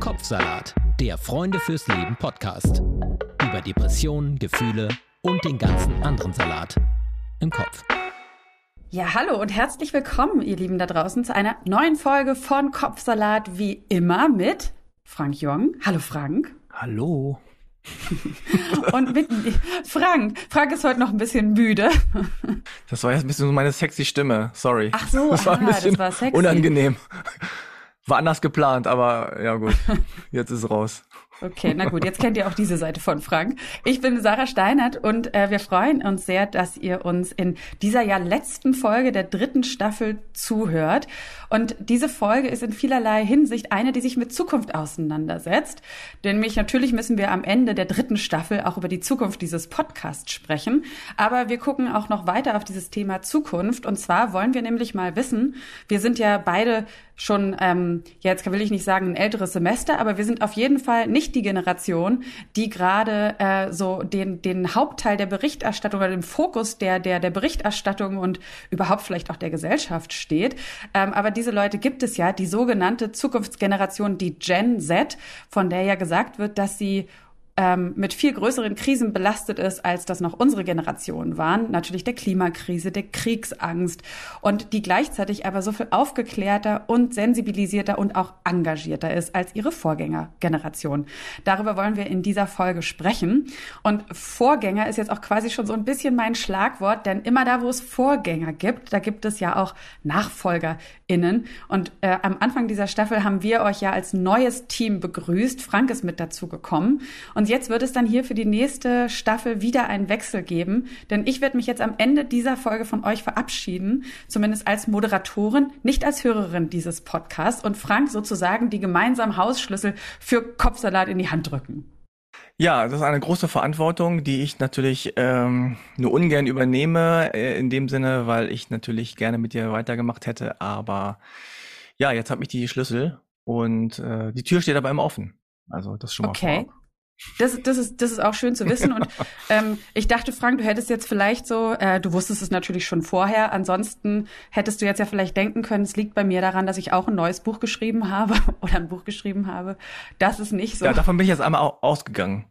Kopfsalat, der Freunde fürs Leben Podcast. Über Depressionen, Gefühle und den ganzen anderen Salat im Kopf. Ja, hallo und herzlich willkommen, ihr Lieben da draußen, zu einer neuen Folge von Kopfsalat, wie immer mit Frank Jong. Hallo Frank. Hallo. und mit Frank. Frank ist heute noch ein bisschen müde. Das war jetzt ein bisschen so meine sexy Stimme. Sorry. Ach so, das war ah, ein bisschen das war sexy. unangenehm. War anders geplant, aber ja gut. Jetzt ist es raus. Okay, na gut, jetzt kennt ihr auch diese Seite von Frank. Ich bin Sarah Steinert und äh, wir freuen uns sehr, dass ihr uns in dieser ja letzten Folge der dritten Staffel zuhört. Und diese Folge ist in vielerlei Hinsicht eine, die sich mit Zukunft auseinandersetzt. Denn mich natürlich müssen wir am Ende der dritten Staffel auch über die Zukunft dieses Podcasts sprechen. Aber wir gucken auch noch weiter auf dieses Thema Zukunft. Und zwar wollen wir nämlich mal wissen, wir sind ja beide schon, ähm, jetzt will ich nicht sagen ein älteres Semester, aber wir sind auf jeden Fall nicht die Generation, die gerade äh, so den, den Hauptteil der Berichterstattung oder den Fokus der, der, der Berichterstattung und überhaupt vielleicht auch der Gesellschaft steht. Ähm, aber diese Leute gibt es ja, die sogenannte Zukunftsgeneration, die Gen Z, von der ja gesagt wird, dass sie ähm, mit viel größeren Krisen belastet ist, als das noch unsere Generation waren. Natürlich der Klimakrise, der Kriegsangst und die gleichzeitig aber so viel aufgeklärter und sensibilisierter und auch engagierter ist als ihre Vorgängergeneration. Darüber wollen wir in dieser Folge sprechen. Und Vorgänger ist jetzt auch quasi schon so ein bisschen mein Schlagwort, denn immer da, wo es Vorgänger gibt, da gibt es ja auch NachfolgerInnen. Und äh, am Anfang dieser Staffel haben wir euch ja als neues Team begrüßt. Frank ist mit dazu gekommen. Und und jetzt wird es dann hier für die nächste Staffel wieder einen Wechsel geben, denn ich werde mich jetzt am Ende dieser Folge von euch verabschieden, zumindest als Moderatorin, nicht als Hörerin dieses Podcasts und Frank sozusagen die gemeinsamen Hausschlüssel für Kopfsalat in die Hand drücken. Ja, das ist eine große Verantwortung, die ich natürlich ähm, nur ungern übernehme, äh, in dem Sinne, weil ich natürlich gerne mit dir weitergemacht hätte. Aber ja, jetzt habe ich die Schlüssel und äh, die Tür steht aber immer offen. Also das schon mal okay. Vorab. Das, das, ist, das ist auch schön zu wissen. Und ähm, ich dachte, Frank, du hättest jetzt vielleicht so, äh, du wusstest es natürlich schon vorher, ansonsten hättest du jetzt ja vielleicht denken können, es liegt bei mir daran, dass ich auch ein neues Buch geschrieben habe oder ein Buch geschrieben habe. Das ist nicht so. Ja, davon bin ich jetzt einmal ausgegangen.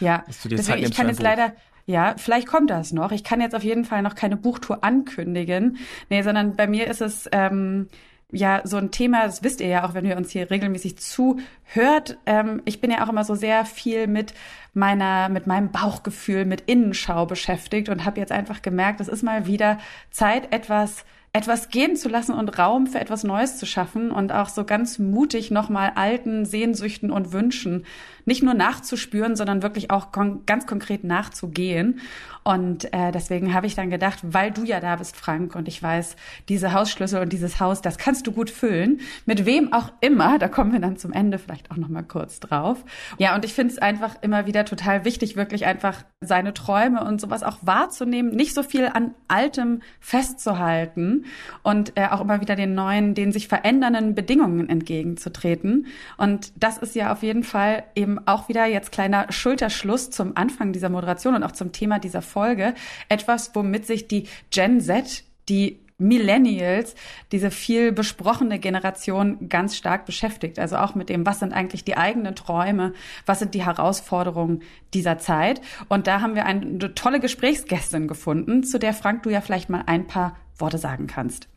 Ja, deswegen, ich kann jetzt leider, ja, vielleicht kommt das noch. Ich kann jetzt auf jeden Fall noch keine Buchtour ankündigen. Nee, sondern bei mir ist es ähm, ja so ein Thema, das wisst ihr ja auch, wenn ihr uns hier regelmäßig zuhört. Ähm, ich bin ja auch immer so sehr viel mit meiner, mit meinem Bauchgefühl, mit Innenschau beschäftigt und habe jetzt einfach gemerkt, es ist mal wieder Zeit, etwas etwas gehen zu lassen und Raum für etwas Neues zu schaffen und auch so ganz mutig nochmal alten Sehnsüchten und Wünschen nicht nur nachzuspüren, sondern wirklich auch kon ganz konkret nachzugehen. Und äh, deswegen habe ich dann gedacht, weil du ja da bist, Frank, und ich weiß, diese Hausschlüssel und dieses Haus, das kannst du gut füllen, mit wem auch immer, da kommen wir dann zum Ende vielleicht auch noch mal kurz drauf. Ja, und ich finde es einfach immer wieder total wichtig, wirklich einfach seine Träume und sowas auch wahrzunehmen, nicht so viel an Altem festzuhalten und äh, auch immer wieder den neuen, den sich verändernden Bedingungen entgegenzutreten. Und das ist ja auf jeden Fall eben auch wieder jetzt kleiner Schulterschluss zum Anfang dieser Moderation und auch zum Thema dieser Folge. Etwas, womit sich die Gen Z, die Millennials, diese viel besprochene Generation ganz stark beschäftigt. Also auch mit dem, was sind eigentlich die eigenen Träume, was sind die Herausforderungen dieser Zeit. Und da haben wir eine tolle Gesprächsgästin gefunden, zu der Frank du ja vielleicht mal ein paar Worte sagen kannst.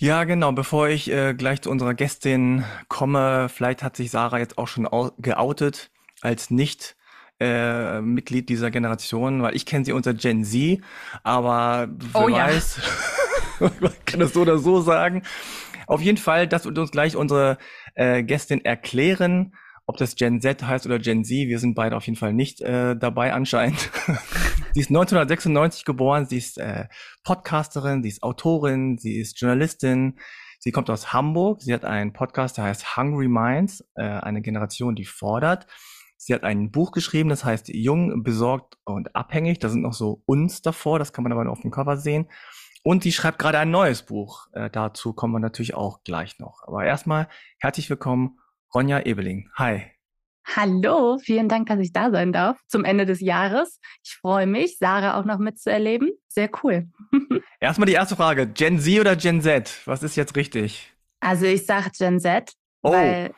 Ja, genau. Bevor ich äh, gleich zu unserer Gästin komme, vielleicht hat sich Sarah jetzt auch schon geoutet als nicht äh, Mitglied dieser Generation, weil ich kenne sie unter Gen Z, aber wer oh, weiß, ja. man kann das so oder so sagen. Auf jeden Fall, das wird uns gleich unsere äh, Gästin erklären ob das Gen Z heißt oder Gen Z, wir sind beide auf jeden Fall nicht äh, dabei anscheinend. sie ist 1996 geboren, sie ist äh, Podcasterin, sie ist Autorin, sie ist Journalistin, sie kommt aus Hamburg, sie hat einen Podcast, der heißt Hungry Minds, äh, eine Generation, die fordert. Sie hat ein Buch geschrieben, das heißt Jung, besorgt und abhängig. Da sind noch so uns davor, das kann man aber auf dem Cover sehen. Und sie schreibt gerade ein neues Buch. Äh, dazu kommen wir natürlich auch gleich noch. Aber erstmal herzlich willkommen Ronja Ebeling. Hi. Hallo, vielen Dank, dass ich da sein darf zum Ende des Jahres. Ich freue mich, Sarah auch noch mitzuerleben. Sehr cool. Erstmal die erste Frage: Gen Z oder Gen Z? Was ist jetzt richtig? Also, ich sage Gen Z, oh. weil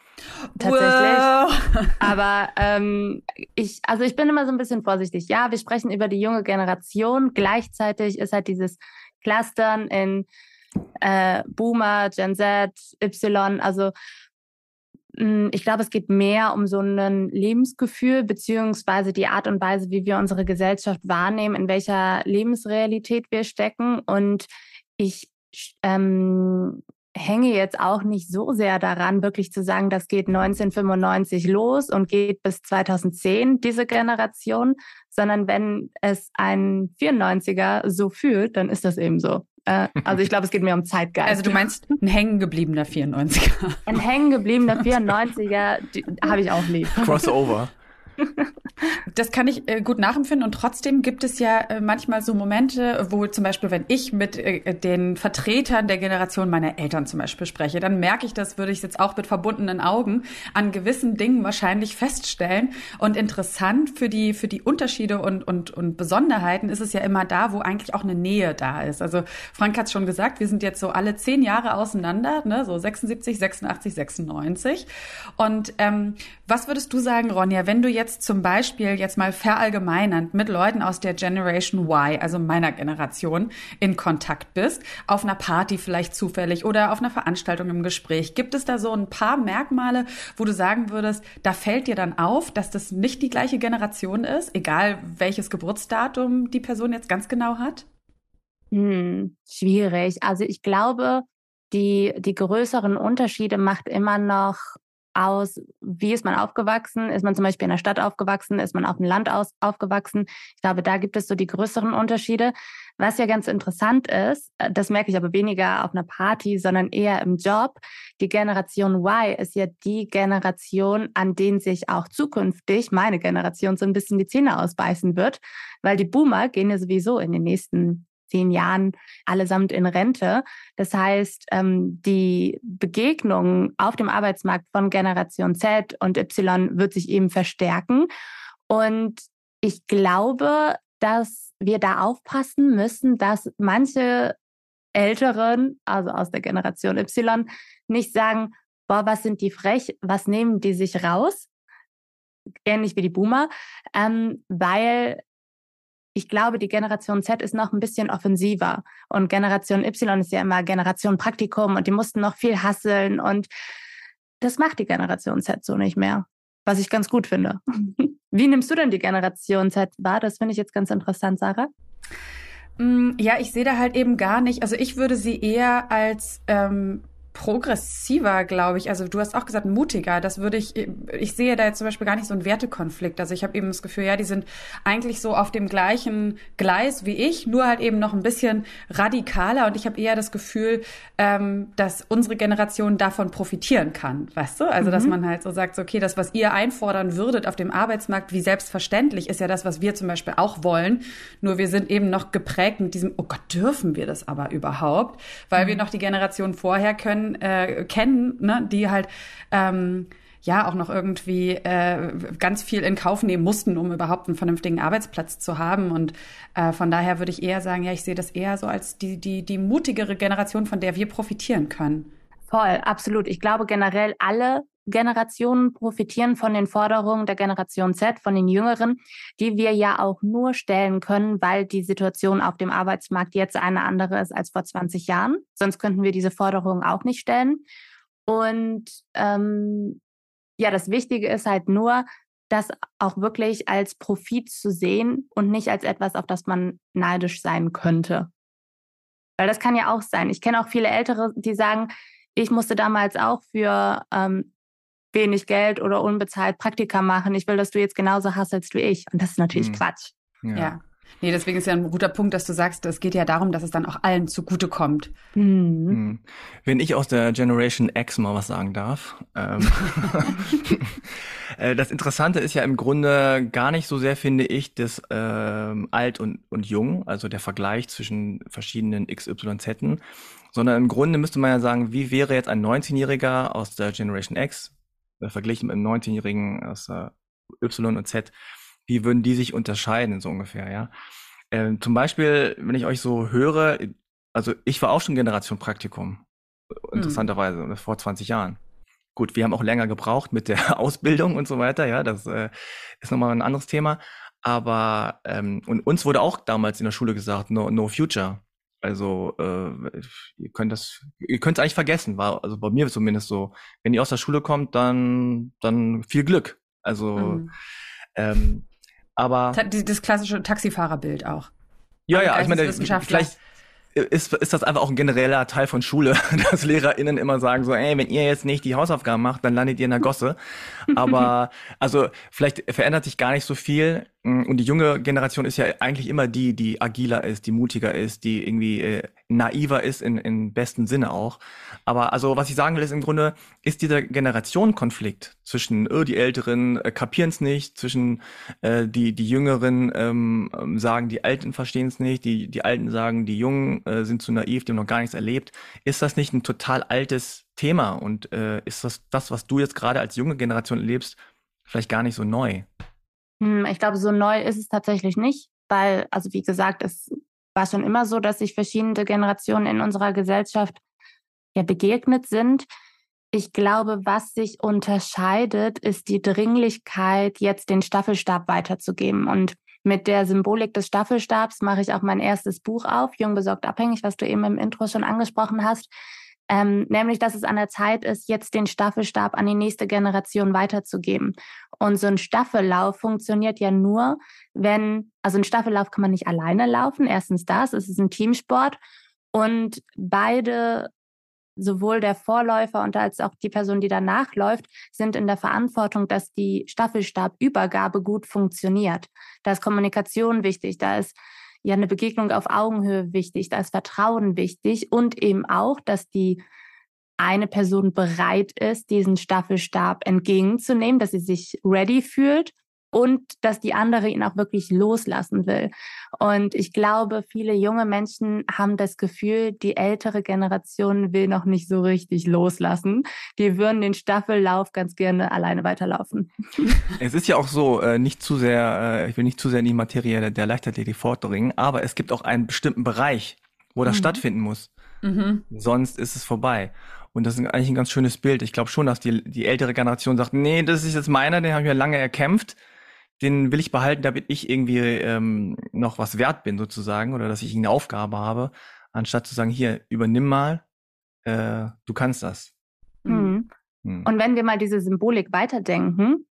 tatsächlich. Aber ähm, ich, also ich bin immer so ein bisschen vorsichtig. Ja, wir sprechen über die junge Generation. Gleichzeitig ist halt dieses Clustern in äh, Boomer, Gen Z, Y, also ich glaube, es geht mehr um so ein Lebensgefühl beziehungsweise die Art und Weise, wie wir unsere Gesellschaft wahrnehmen, in welcher Lebensrealität wir stecken. Und ich ähm, hänge jetzt auch nicht so sehr daran, wirklich zu sagen, das geht 1995 los und geht bis 2010, diese Generation, sondern wenn es ein 94er so fühlt, dann ist das eben so. Äh, also ich glaube, es geht mehr um Zeitgeist. Also du meinst ein hängengebliebener 94er. Ein hängengebliebener 94er habe ich auch lieb. Crossover. Das kann ich äh, gut nachempfinden und trotzdem gibt es ja äh, manchmal so Momente, wo zum Beispiel, wenn ich mit äh, den Vertretern der Generation meiner Eltern zum Beispiel spreche, dann merke ich das, würde ich jetzt auch mit verbundenen Augen an gewissen Dingen wahrscheinlich feststellen. Und interessant für die, für die Unterschiede und, und, und Besonderheiten ist es ja immer da, wo eigentlich auch eine Nähe da ist. Also Frank hat es schon gesagt, wir sind jetzt so alle zehn Jahre auseinander, ne? so 76, 86, 96. Und ähm, was würdest du sagen, Ronja, wenn du jetzt zum Beispiel jetzt mal verallgemeinernd mit Leuten aus der Generation Y, also meiner Generation, in Kontakt bist, auf einer Party vielleicht zufällig oder auf einer Veranstaltung im Gespräch, gibt es da so ein paar Merkmale, wo du sagen würdest, da fällt dir dann auf, dass das nicht die gleiche Generation ist, egal welches Geburtsdatum die Person jetzt ganz genau hat? Hm, schwierig. Also ich glaube, die, die größeren Unterschiede macht immer noch aus, wie ist man aufgewachsen? Ist man zum Beispiel in der Stadt aufgewachsen? Ist man auf dem Land aus, aufgewachsen? Ich glaube, da gibt es so die größeren Unterschiede. Was ja ganz interessant ist, äh, das merke ich aber weniger auf einer Party, sondern eher im Job. Die Generation Y ist ja die Generation, an denen sich auch zukünftig meine Generation so ein bisschen die Zähne ausbeißen wird, weil die Boomer gehen ja sowieso in den nächsten zehn Jahren allesamt in Rente. Das heißt, ähm, die Begegnung auf dem Arbeitsmarkt von Generation Z und Y wird sich eben verstärken. Und ich glaube, dass wir da aufpassen müssen, dass manche Älteren, also aus der Generation Y, nicht sagen, boah, was sind die frech, was nehmen die sich raus? Ähnlich wie die Boomer, ähm, weil ich glaube, die Generation Z ist noch ein bisschen offensiver und Generation Y ist ja immer Generation Praktikum und die mussten noch viel hasseln und das macht die Generation Z so nicht mehr, was ich ganz gut finde. Wie nimmst du denn die Generation Z wahr? Das finde ich jetzt ganz interessant, Sarah. Mm, ja, ich sehe da halt eben gar nicht. Also ich würde sie eher als ähm, progressiver, glaube ich. Also du hast auch gesagt, mutiger. Das würde ich, ich sehe da jetzt zum Beispiel gar nicht so einen Wertekonflikt. Also ich habe eben das Gefühl, ja, die sind eigentlich so auf dem gleichen Gleis wie ich, nur halt eben noch ein bisschen radikaler. Und ich habe eher das Gefühl, ähm, dass unsere Generation davon profitieren kann, weißt du? Also mhm. dass man halt so sagt, okay, das, was ihr einfordern würdet auf dem Arbeitsmarkt, wie selbstverständlich, ist ja das, was wir zum Beispiel auch wollen. Nur wir sind eben noch geprägt mit diesem, oh Gott, dürfen wir das aber überhaupt? Weil mhm. wir noch die Generation vorher können, äh, kennen, ne, die halt ähm, ja auch noch irgendwie äh, ganz viel in Kauf nehmen mussten, um überhaupt einen vernünftigen Arbeitsplatz zu haben. Und äh, von daher würde ich eher sagen, ja, ich sehe das eher so als die, die, die mutigere Generation, von der wir profitieren können. Voll, absolut. Ich glaube generell alle Generationen profitieren von den Forderungen der Generation Z, von den Jüngeren, die wir ja auch nur stellen können, weil die Situation auf dem Arbeitsmarkt jetzt eine andere ist als vor 20 Jahren. Sonst könnten wir diese Forderungen auch nicht stellen. Und ähm, ja, das Wichtige ist halt nur, das auch wirklich als Profit zu sehen und nicht als etwas, auf das man neidisch sein könnte. Weil das kann ja auch sein. Ich kenne auch viele Ältere, die sagen, ich musste damals auch für ähm, wenig Geld oder unbezahlt Praktika machen. Ich will, dass du jetzt genauso hasselst wie ich. Und das ist natürlich mhm. Quatsch. Ja. ja. Nee, deswegen ist ja ein guter Punkt, dass du sagst, es geht ja darum, dass es dann auch allen zugutekommt. Mhm. Mhm. Wenn ich aus der Generation X mal was sagen darf. Ähm, äh, das Interessante ist ja im Grunde gar nicht so sehr, finde ich, das ähm, Alt und, und Jung, also der Vergleich zwischen verschiedenen XYZ, sondern im Grunde müsste man ja sagen, wie wäre jetzt ein 19-Jähriger aus der Generation X verglichen mit einem 19-Jährigen aus äh, Y und Z, wie würden die sich unterscheiden, so ungefähr, ja? Ähm, zum Beispiel, wenn ich euch so höre, also ich war auch schon Generation Praktikum, hm. interessanterweise, mhm. vor 20 Jahren. Gut, wir haben auch länger gebraucht mit der Ausbildung und so weiter. Ja, das äh, ist nochmal ein anderes Thema. Aber ähm, und uns wurde auch damals in der Schule gesagt, no, no future. Also äh, ihr könnt das, ihr könnt es eigentlich vergessen, war also bei mir zumindest so. Wenn ihr aus der Schule kommt, dann dann viel Glück. Also mhm. ähm, aber das klassische Taxifahrerbild auch. Ja, ja, ich meine, vielleicht ist, ist das einfach auch ein genereller Teil von Schule, dass LehrerInnen immer sagen so, ey, wenn ihr jetzt nicht die Hausaufgaben macht, dann landet ihr in der Gosse. Aber also vielleicht verändert sich gar nicht so viel. Und die junge Generation ist ja eigentlich immer die, die agiler ist, die mutiger ist, die irgendwie äh, naiver ist in, in besten Sinne auch. Aber also was ich sagen will, ist im Grunde, ist dieser Generationenkonflikt zwischen äh, die Älteren äh, kapieren es nicht, zwischen äh, die, die Jüngeren ähm, ähm sagen, die Alten verstehen es nicht, die, die Alten sagen, die Jungen äh, sind zu naiv, die haben noch gar nichts erlebt. Ist das nicht ein total altes Thema? Und äh, ist das das, was du jetzt gerade als junge Generation erlebst, vielleicht gar nicht so neu? Hm, ich glaube, so neu ist es tatsächlich nicht, weil, also wie gesagt, es war schon immer so, dass sich verschiedene Generationen in unserer Gesellschaft ja begegnet sind. Ich glaube, was sich unterscheidet, ist die Dringlichkeit, jetzt den Staffelstab weiterzugeben. Und mit der Symbolik des Staffelstabs mache ich auch mein erstes Buch auf, Jung besorgt abhängig, was du eben im Intro schon angesprochen hast. Ähm, nämlich, dass es an der Zeit ist, jetzt den Staffelstab an die nächste Generation weiterzugeben. Und so ein Staffellauf funktioniert ja nur, wenn, also ein Staffellauf kann man nicht alleine laufen. Erstens das, es ist ein Teamsport. Und beide, sowohl der Vorläufer und als auch die Person, die danach läuft, sind in der Verantwortung, dass die Staffelstabübergabe gut funktioniert. Da ist Kommunikation wichtig, da ist ja eine Begegnung auf Augenhöhe wichtig, da ist Vertrauen wichtig und eben auch, dass die eine Person bereit ist, diesen Staffelstab entgegenzunehmen, dass sie sich ready fühlt und dass die andere ihn auch wirklich loslassen will. Und ich glaube, viele junge Menschen haben das Gefühl, die ältere Generation will noch nicht so richtig loslassen. Die würden den Staffellauf ganz gerne alleine weiterlaufen. Es ist ja auch so, äh, nicht zu sehr, äh, ich will nicht zu sehr in die Materie der Leichtathletik vordringen, aber es gibt auch einen bestimmten Bereich, wo das mhm. stattfinden muss. Mhm. Sonst ist es vorbei. Und das ist eigentlich ein ganz schönes Bild. Ich glaube schon, dass die, die ältere Generation sagt, nee, das ist jetzt meiner, den habe ich ja lange erkämpft den will ich behalten, damit ich irgendwie ähm, noch was wert bin sozusagen oder dass ich eine Aufgabe habe, anstatt zu sagen, hier, übernimm mal, äh, du kannst das. Mhm. Mhm. Und wenn wir mal diese Symbolik weiterdenken,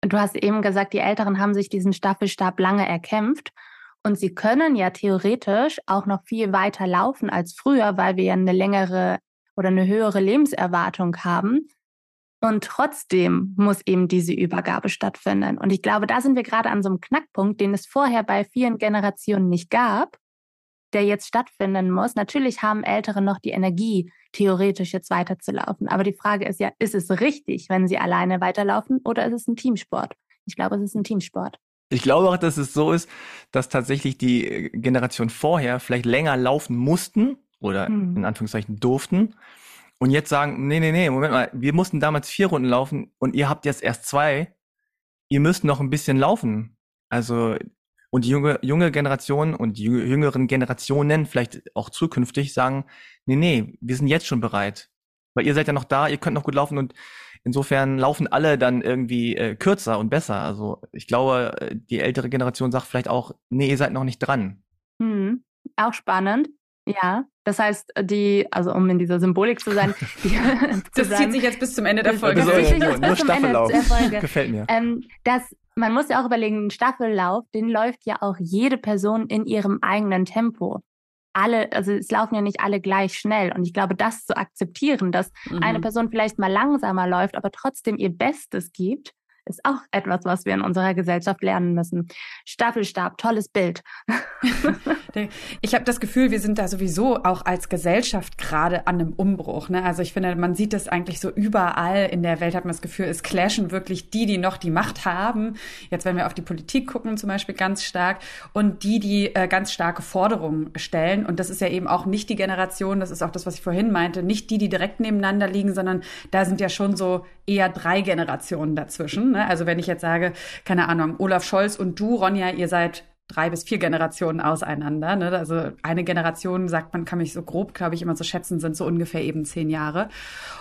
du hast eben gesagt, die Älteren haben sich diesen Staffelstab lange erkämpft und sie können ja theoretisch auch noch viel weiter laufen als früher, weil wir ja eine längere oder eine höhere Lebenserwartung haben. Und trotzdem muss eben diese Übergabe stattfinden. Und ich glaube, da sind wir gerade an so einem Knackpunkt, den es vorher bei vielen Generationen nicht gab, der jetzt stattfinden muss. Natürlich haben Ältere noch die Energie, theoretisch jetzt weiterzulaufen. Aber die Frage ist ja, ist es richtig, wenn sie alleine weiterlaufen oder ist es ein Teamsport? Ich glaube, es ist ein Teamsport. Ich glaube auch, dass es so ist, dass tatsächlich die Generation vorher vielleicht länger laufen mussten oder hm. in Anführungszeichen durften und jetzt sagen, nee, nee, nee, Moment mal, wir mussten damals vier Runden laufen und ihr habt jetzt erst zwei. Ihr müsst noch ein bisschen laufen. Also, und die junge, junge Generation und die jüngeren Generationen vielleicht auch zukünftig sagen, nee, nee, wir sind jetzt schon bereit. Weil ihr seid ja noch da, ihr könnt noch gut laufen und insofern laufen alle dann irgendwie äh, kürzer und besser. Also ich glaube, die ältere Generation sagt vielleicht auch, nee, ihr seid noch nicht dran. Hm, auch spannend. Ja, das heißt, die, also um in dieser Symbolik zu sein, die, das zu zieht sich jetzt bis zum Ende der Folge. Das zieht sich jetzt bis zum Ende der Folge. Gefällt mir. Ähm, das, man muss ja auch überlegen, ein Staffellauf, den läuft ja auch jede Person in ihrem eigenen Tempo. Alle, also es laufen ja nicht alle gleich schnell. Und ich glaube, das zu akzeptieren, dass mhm. eine Person vielleicht mal langsamer läuft, aber trotzdem ihr Bestes gibt, ist auch etwas, was wir in unserer Gesellschaft lernen müssen. Staffelstab, tolles Bild. ich habe das Gefühl, wir sind da sowieso auch als Gesellschaft gerade an einem Umbruch. Ne? Also ich finde, man sieht das eigentlich so überall in der Welt, hat man das Gefühl, es clashen wirklich die, die noch die Macht haben. Jetzt, wenn wir auf die Politik gucken, zum Beispiel ganz stark, und die, die äh, ganz starke Forderungen stellen. Und das ist ja eben auch nicht die Generation, das ist auch das, was ich vorhin meinte, nicht die, die direkt nebeneinander liegen, sondern da sind ja schon so eher drei Generationen dazwischen. Ne? Also wenn ich jetzt sage, keine Ahnung, Olaf Scholz und du, Ronja, ihr seid drei bis vier Generationen auseinander. Ne? Also eine Generation, sagt man, kann mich so grob, glaube ich, immer so schätzen, sind so ungefähr eben zehn Jahre.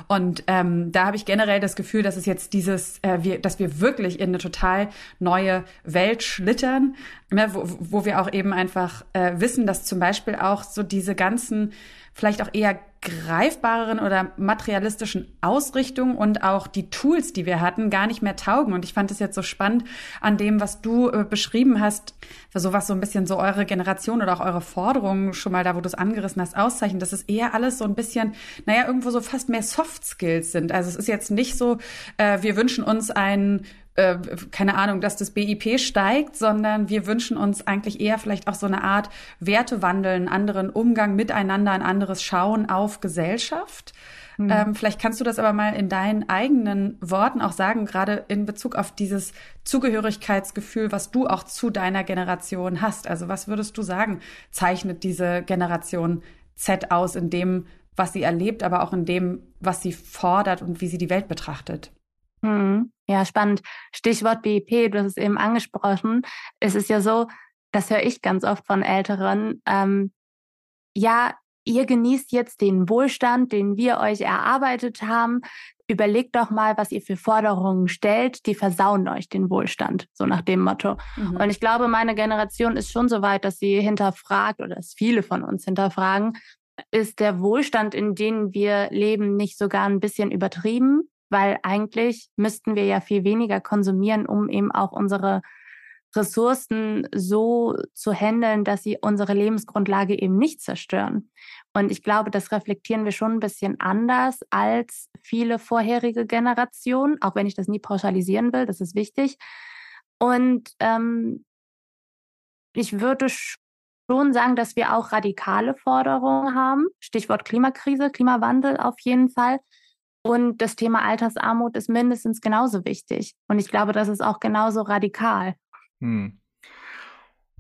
Und ähm, da habe ich generell das Gefühl, dass es jetzt dieses, äh, wir, dass wir wirklich in eine total neue Welt schlittern, ne? wo, wo wir auch eben einfach äh, wissen, dass zum Beispiel auch so diese ganzen vielleicht auch eher greifbareren oder materialistischen Ausrichtung und auch die Tools, die wir hatten, gar nicht mehr taugen. Und ich fand es jetzt so spannend an dem, was du äh, beschrieben hast, für sowas so ein bisschen so eure Generation oder auch eure Forderungen schon mal da, wo du es angerissen hast, auszeichnen, dass es eher alles so ein bisschen, naja, irgendwo so fast mehr Soft Skills sind. Also es ist jetzt nicht so, äh, wir wünschen uns ein äh, keine Ahnung, dass das BIP steigt, sondern wir wünschen uns eigentlich eher vielleicht auch so eine Art Wertewandel, einen anderen Umgang miteinander, ein anderes Schauen auf Gesellschaft. Mhm. Ähm, vielleicht kannst du das aber mal in deinen eigenen Worten auch sagen, gerade in Bezug auf dieses Zugehörigkeitsgefühl, was du auch zu deiner Generation hast. Also was würdest du sagen, zeichnet diese Generation Z aus in dem, was sie erlebt, aber auch in dem, was sie fordert und wie sie die Welt betrachtet? Hm. Ja, spannend. Stichwort BIP, du hast es eben angesprochen. Es ist ja so, das höre ich ganz oft von Älteren. Ähm, ja, ihr genießt jetzt den Wohlstand, den wir euch erarbeitet haben. Überlegt doch mal, was ihr für Forderungen stellt, die versauen euch den Wohlstand, so nach dem Motto. Mhm. Und ich glaube, meine Generation ist schon so weit, dass sie hinterfragt oder dass viele von uns hinterfragen, ist der Wohlstand, in dem wir leben, nicht sogar ein bisschen übertrieben? Weil eigentlich müssten wir ja viel weniger konsumieren, um eben auch unsere Ressourcen so zu handeln, dass sie unsere Lebensgrundlage eben nicht zerstören. Und ich glaube, das reflektieren wir schon ein bisschen anders als viele vorherige Generationen, auch wenn ich das nie pauschalisieren will, das ist wichtig. Und ähm, ich würde schon sagen, dass wir auch radikale Forderungen haben. Stichwort Klimakrise, Klimawandel auf jeden Fall. Und das Thema Altersarmut ist mindestens genauso wichtig. Und ich glaube, das ist auch genauso radikal. Hm.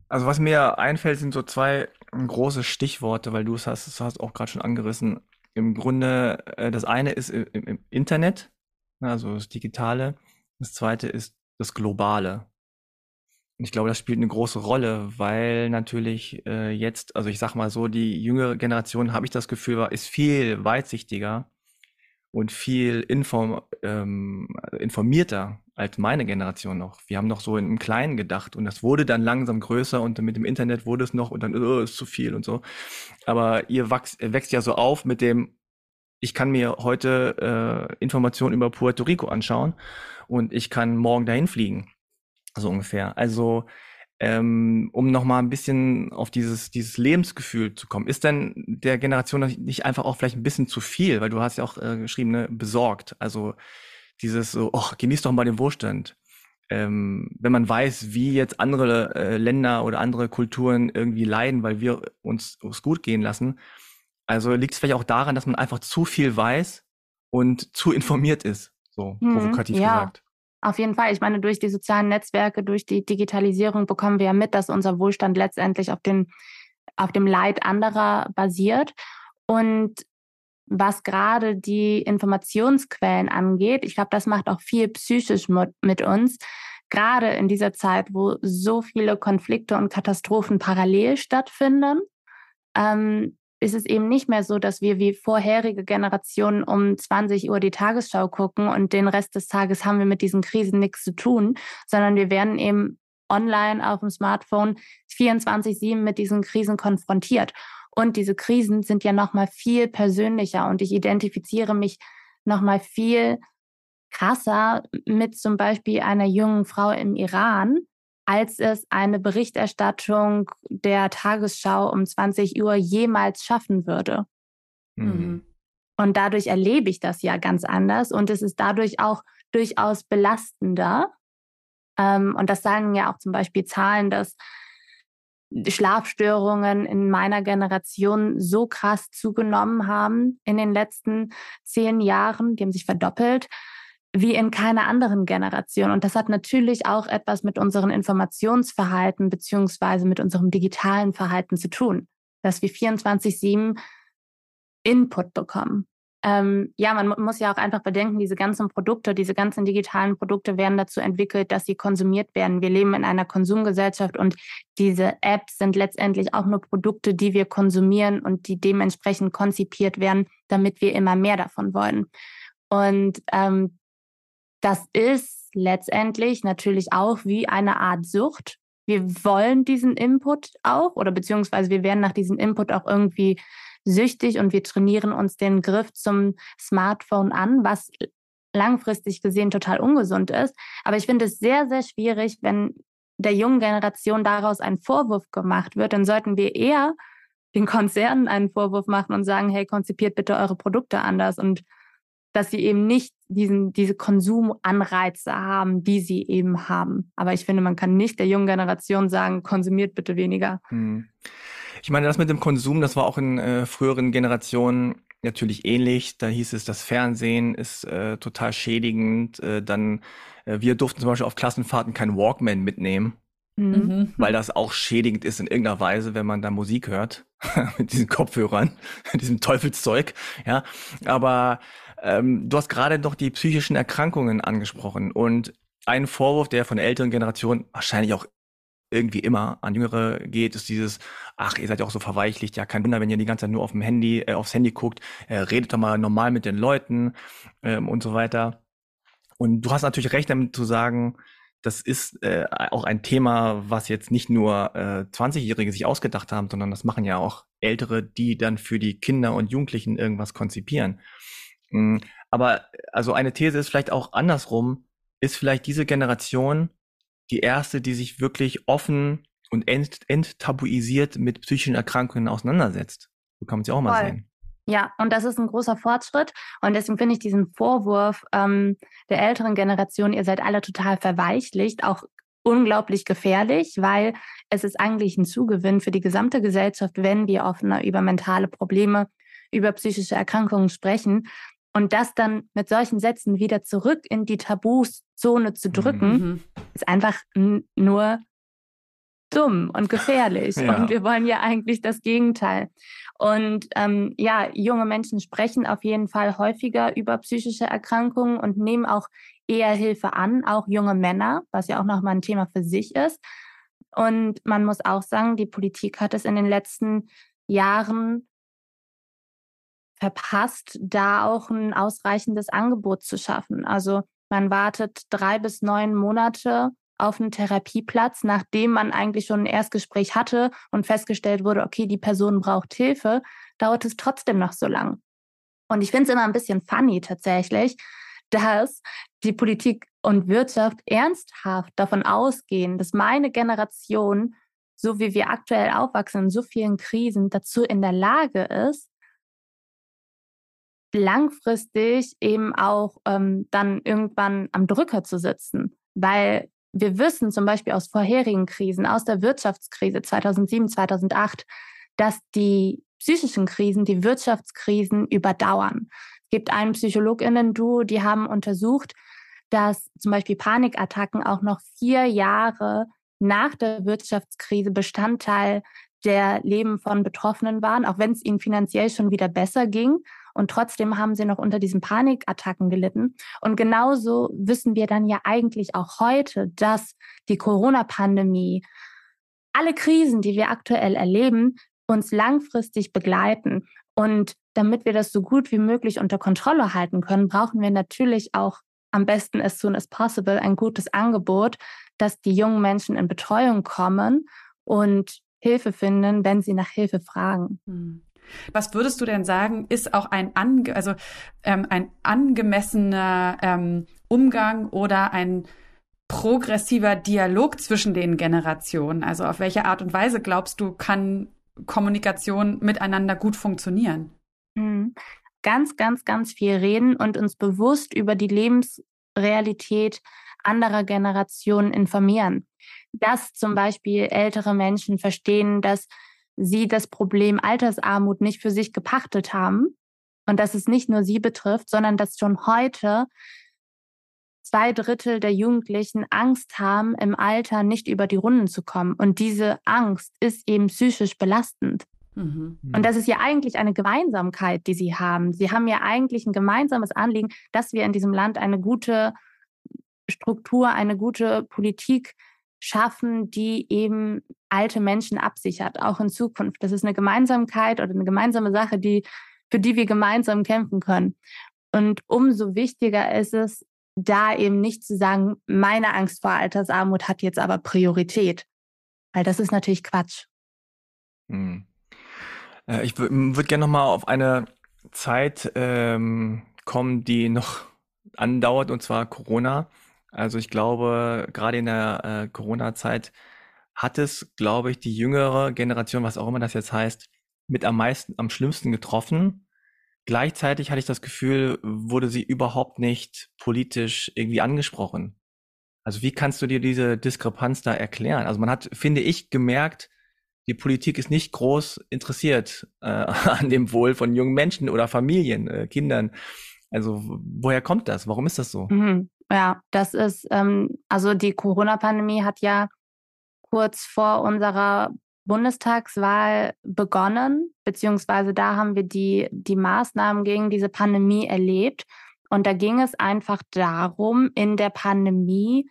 Also was mir einfällt, sind so zwei große Stichworte, weil du es hast, das hast auch gerade schon angerissen. Im Grunde, äh, das eine ist im, Internet, also das Digitale. Das zweite ist das Globale. Und ich glaube, das spielt eine große Rolle, weil natürlich äh, jetzt, also ich sag mal so, die jüngere Generation, habe ich das Gefühl, ist viel weitsichtiger und viel inform, ähm, informierter als meine Generation noch. Wir haben noch so im Kleinen gedacht und das wurde dann langsam größer und mit dem Internet wurde es noch und dann oh, ist zu viel und so. Aber ihr wachs, wächst ja so auf mit dem, ich kann mir heute äh, Informationen über Puerto Rico anschauen und ich kann morgen dahin fliegen. So ungefähr. Also ähm, um nochmal ein bisschen auf dieses, dieses Lebensgefühl zu kommen. Ist denn der Generation nicht einfach auch vielleicht ein bisschen zu viel? Weil du hast ja auch äh, geschrieben, ne, besorgt. Also dieses so, oh, genieß doch mal den Wohlstand. Ähm, wenn man weiß, wie jetzt andere äh, Länder oder andere Kulturen irgendwie leiden, weil wir uns, uns gut gehen lassen. Also liegt es vielleicht auch daran, dass man einfach zu viel weiß und zu informiert ist, so hm, provokativ ja. gesagt. Auf jeden Fall. Ich meine, durch die sozialen Netzwerke, durch die Digitalisierung bekommen wir ja mit, dass unser Wohlstand letztendlich auf, den, auf dem Leid anderer basiert. Und was gerade die Informationsquellen angeht, ich glaube, das macht auch viel psychisch mit uns. Gerade in dieser Zeit, wo so viele Konflikte und Katastrophen parallel stattfinden, ähm, ist es eben nicht mehr so, dass wir wie vorherige Generationen um 20 Uhr die Tagesschau gucken und den Rest des Tages haben wir mit diesen Krisen nichts zu tun, sondern wir werden eben online auf dem Smartphone 24/7 mit diesen Krisen konfrontiert. Und diese Krisen sind ja noch mal viel persönlicher und ich identifiziere mich noch mal viel krasser mit zum Beispiel einer jungen Frau im Iran, als es eine Berichterstattung der Tagesschau um 20 Uhr jemals schaffen würde. Mhm. mhm. Und dadurch erlebe ich das ja ganz anders und es ist dadurch auch durchaus belastender. Ähm, und das sagen ja auch zum Beispiel Zahlen, dass Schlafstörungen in meiner Generation so krass zugenommen haben in den letzten zehn Jahren. Die haben sich verdoppelt wie in keiner anderen Generation. Und das hat natürlich auch etwas mit unserem Informationsverhalten beziehungsweise mit unserem digitalen Verhalten zu tun, dass wir 24-7 Input bekommen. ähm, ja, man muss ja auch einfach bedenken, diese ganzen Produkte, diese ganzen digitalen Produkte werden dazu entwickelt, dass sie konsumiert werden. Wir leben in einer Konsumgesellschaft und diese Apps sind letztendlich auch nur Produkte, die wir konsumieren und die dementsprechend konzipiert werden, damit wir immer mehr davon wollen. Und ähm, das ist letztendlich natürlich auch wie eine Art Sucht. Wir wollen diesen Input auch oder beziehungsweise wir werden nach diesem Input auch irgendwie süchtig und wir trainieren uns den Griff zum Smartphone an, was langfristig gesehen total ungesund ist. Aber ich finde es sehr, sehr schwierig, wenn der jungen Generation daraus ein Vorwurf gemacht wird, dann sollten wir eher den Konzernen einen Vorwurf machen und sagen, hey, konzipiert bitte eure Produkte anders und dass sie eben nicht diesen, diese Konsumanreize haben, die sie eben haben. Aber ich finde, man kann nicht der jungen Generation sagen, konsumiert bitte weniger. Hm. Ich meine, das mit dem Konsum, das war auch in äh, früheren Generationen natürlich ähnlich. Da hieß es, das Fernsehen ist äh, total schädigend. Äh, dann, äh, wir durften zum Beispiel auf Klassenfahrten keinen Walkman mitnehmen. Mhm. mhm. Weil das auch schädigend ist in irgendeiner Weise, wenn man da Musik hört, mit diesen Kopfhörern, diesem Teufelszeug, ja. Aber ähm, du hast gerade doch die psychischen Erkrankungen angesprochen und ein Vorwurf, der von älteren Generation wahrscheinlich auch irgendwie immer an Jüngere geht, ist dieses, ach, ihr seid ja auch so verweichlicht, ja, kein Wunder, wenn ihr die ganze Zeit nur auf dem Handy, äh, aufs Handy guckt, äh, redet doch mal normal mit den Leuten ähm, und so weiter. Und du hast natürlich recht damit zu sagen, das ist äh, auch ein Thema, was jetzt nicht nur äh, 20-Jährige sich ausgedacht haben, sondern das machen ja auch Ältere, die dann für die Kinder und Jugendlichen irgendwas konzipieren. Mhm. Aber also eine These ist vielleicht auch andersrum, ist vielleicht diese Generation die erste, die sich wirklich offen und ent enttabuisiert mit psychischen Erkrankungen auseinandersetzt. So kann man es ja auch mal Voll. sehen. Ja, und das ist ein großer Fortschritt. Und deswegen finde ich diesen Vorwurf ähm, der älteren Generation, ihr seid alle total verweichlicht, auch unglaublich gefährlich, weil es ist eigentlich ein Zugewinn für die gesamte Gesellschaft, wenn wir offener über mentale Probleme, über psychische Erkrankungen sprechen. Und das dann mit solchen Sätzen wieder zurück in die Tabuzone zu drücken, mhm. ist einfach nur dumm und gefährlich. ja. Und wir wollen ja eigentlich das Gegenteil. Und ähm, ja, junge Menschen sprechen auf jeden Fall häufiger über psychische Erkrankungen und nehmen auch eher Hilfe an, auch junge Männer, was ja auch nochmal ein Thema für sich ist. Und man muss auch sagen, die Politik hat es in den letzten Jahren verpasst, da auch ein ausreichendes Angebot zu schaffen. Also man wartet drei bis neun Monate auf einen Therapieplatz, nachdem man eigentlich schon ein Erstgespräch hatte und festgestellt wurde, okay, die Person braucht Hilfe, dauert es trotzdem noch so lang. Und ich finde es immer ein bisschen funny tatsächlich, dass die Politik und Wirtschaft ernsthaft davon ausgehen, dass meine Generation, so wie wir aktuell aufwachsen, in so vielen Krisen, dazu in der Lage ist, langfristig eben auch ähm, dann irgendwann am Drücker zu sitzen. Weil wir wissen zum Beispiel aus vorherigen Krisen, aus der Wirtschaftskrise 2007, 2008, dass die psychischen Krisen die Wirtschaftskrisen überdauern. Es gibt einen Psychologinnen-Duo, die haben untersucht, dass zum Beispiel Panikattacken auch noch vier Jahre nach der Wirtschaftskrise Bestandteil der Leben von Betroffenen waren, auch wenn es ihnen finanziell schon wieder besser ging. Und trotzdem haben sie noch unter diesen Panikattacken gelitten. Und genauso wissen wir dann ja eigentlich auch heute, dass die Corona-Pandemie, alle Krisen, die wir aktuell erleben, uns langfristig begleiten. Und damit wir das so gut wie möglich unter Kontrolle halten können, brauchen wir natürlich auch am besten as soon as possible ein gutes Angebot, dass die jungen Menschen in Betreuung kommen und Hilfe finden, wenn sie nach Hilfe fragen. Hm. Was würdest du denn sagen, ist auch ein, ange also, ähm, ein angemessener ähm, Umgang oder ein progressiver Dialog zwischen den Generationen? Also auf welche Art und Weise glaubst du, kann Kommunikation miteinander gut funktionieren? Mhm. Ganz, ganz, ganz viel reden und uns bewusst über die Lebensrealität anderer Generationen informieren. Dass zum Beispiel ältere Menschen verstehen, dass sie das Problem Altersarmut nicht für sich gepachtet haben und dass es nicht nur sie betrifft, sondern dass schon heute zwei Drittel der Jugendlichen Angst haben, im Alter nicht über die Runden zu kommen. Und diese Angst ist eben psychisch belastend. Mhm. Und das ist ja eigentlich eine Gemeinsamkeit, die sie haben. Sie haben ja eigentlich ein gemeinsames Anliegen, dass wir in diesem Land eine gute Struktur, eine gute Politik schaffen, die eben alte Menschen absichert, auch in Zukunft. Das ist eine Gemeinsamkeit oder eine gemeinsame Sache, die, für die wir gemeinsam kämpfen können. Und umso wichtiger ist es, da eben nicht zu sagen, meine Angst vor Altersarmut hat jetzt aber Priorität. Weil das ist natürlich Quatsch. Hm. Äh, ich würde gerne nochmal auf eine Zeit ähm, kommen, die noch andauert, und zwar Corona. Also ich glaube, gerade in der äh, Corona-Zeit hat es, glaube ich, die jüngere Generation, was auch immer das jetzt heißt, mit am meisten, am schlimmsten getroffen. Gleichzeitig hatte ich das Gefühl, wurde sie überhaupt nicht politisch irgendwie angesprochen. Also wie kannst du dir diese Diskrepanz da erklären? Also man hat, finde ich, gemerkt, die Politik ist nicht groß interessiert äh, an dem Wohl von jungen Menschen oder Familien, äh, Kindern. Also woher kommt das? Warum ist das so? Mhm. Ja, das ist, ähm, also die Corona-Pandemie hat ja kurz vor unserer Bundestagswahl begonnen, beziehungsweise da haben wir die, die Maßnahmen gegen diese Pandemie erlebt. Und da ging es einfach darum, in der Pandemie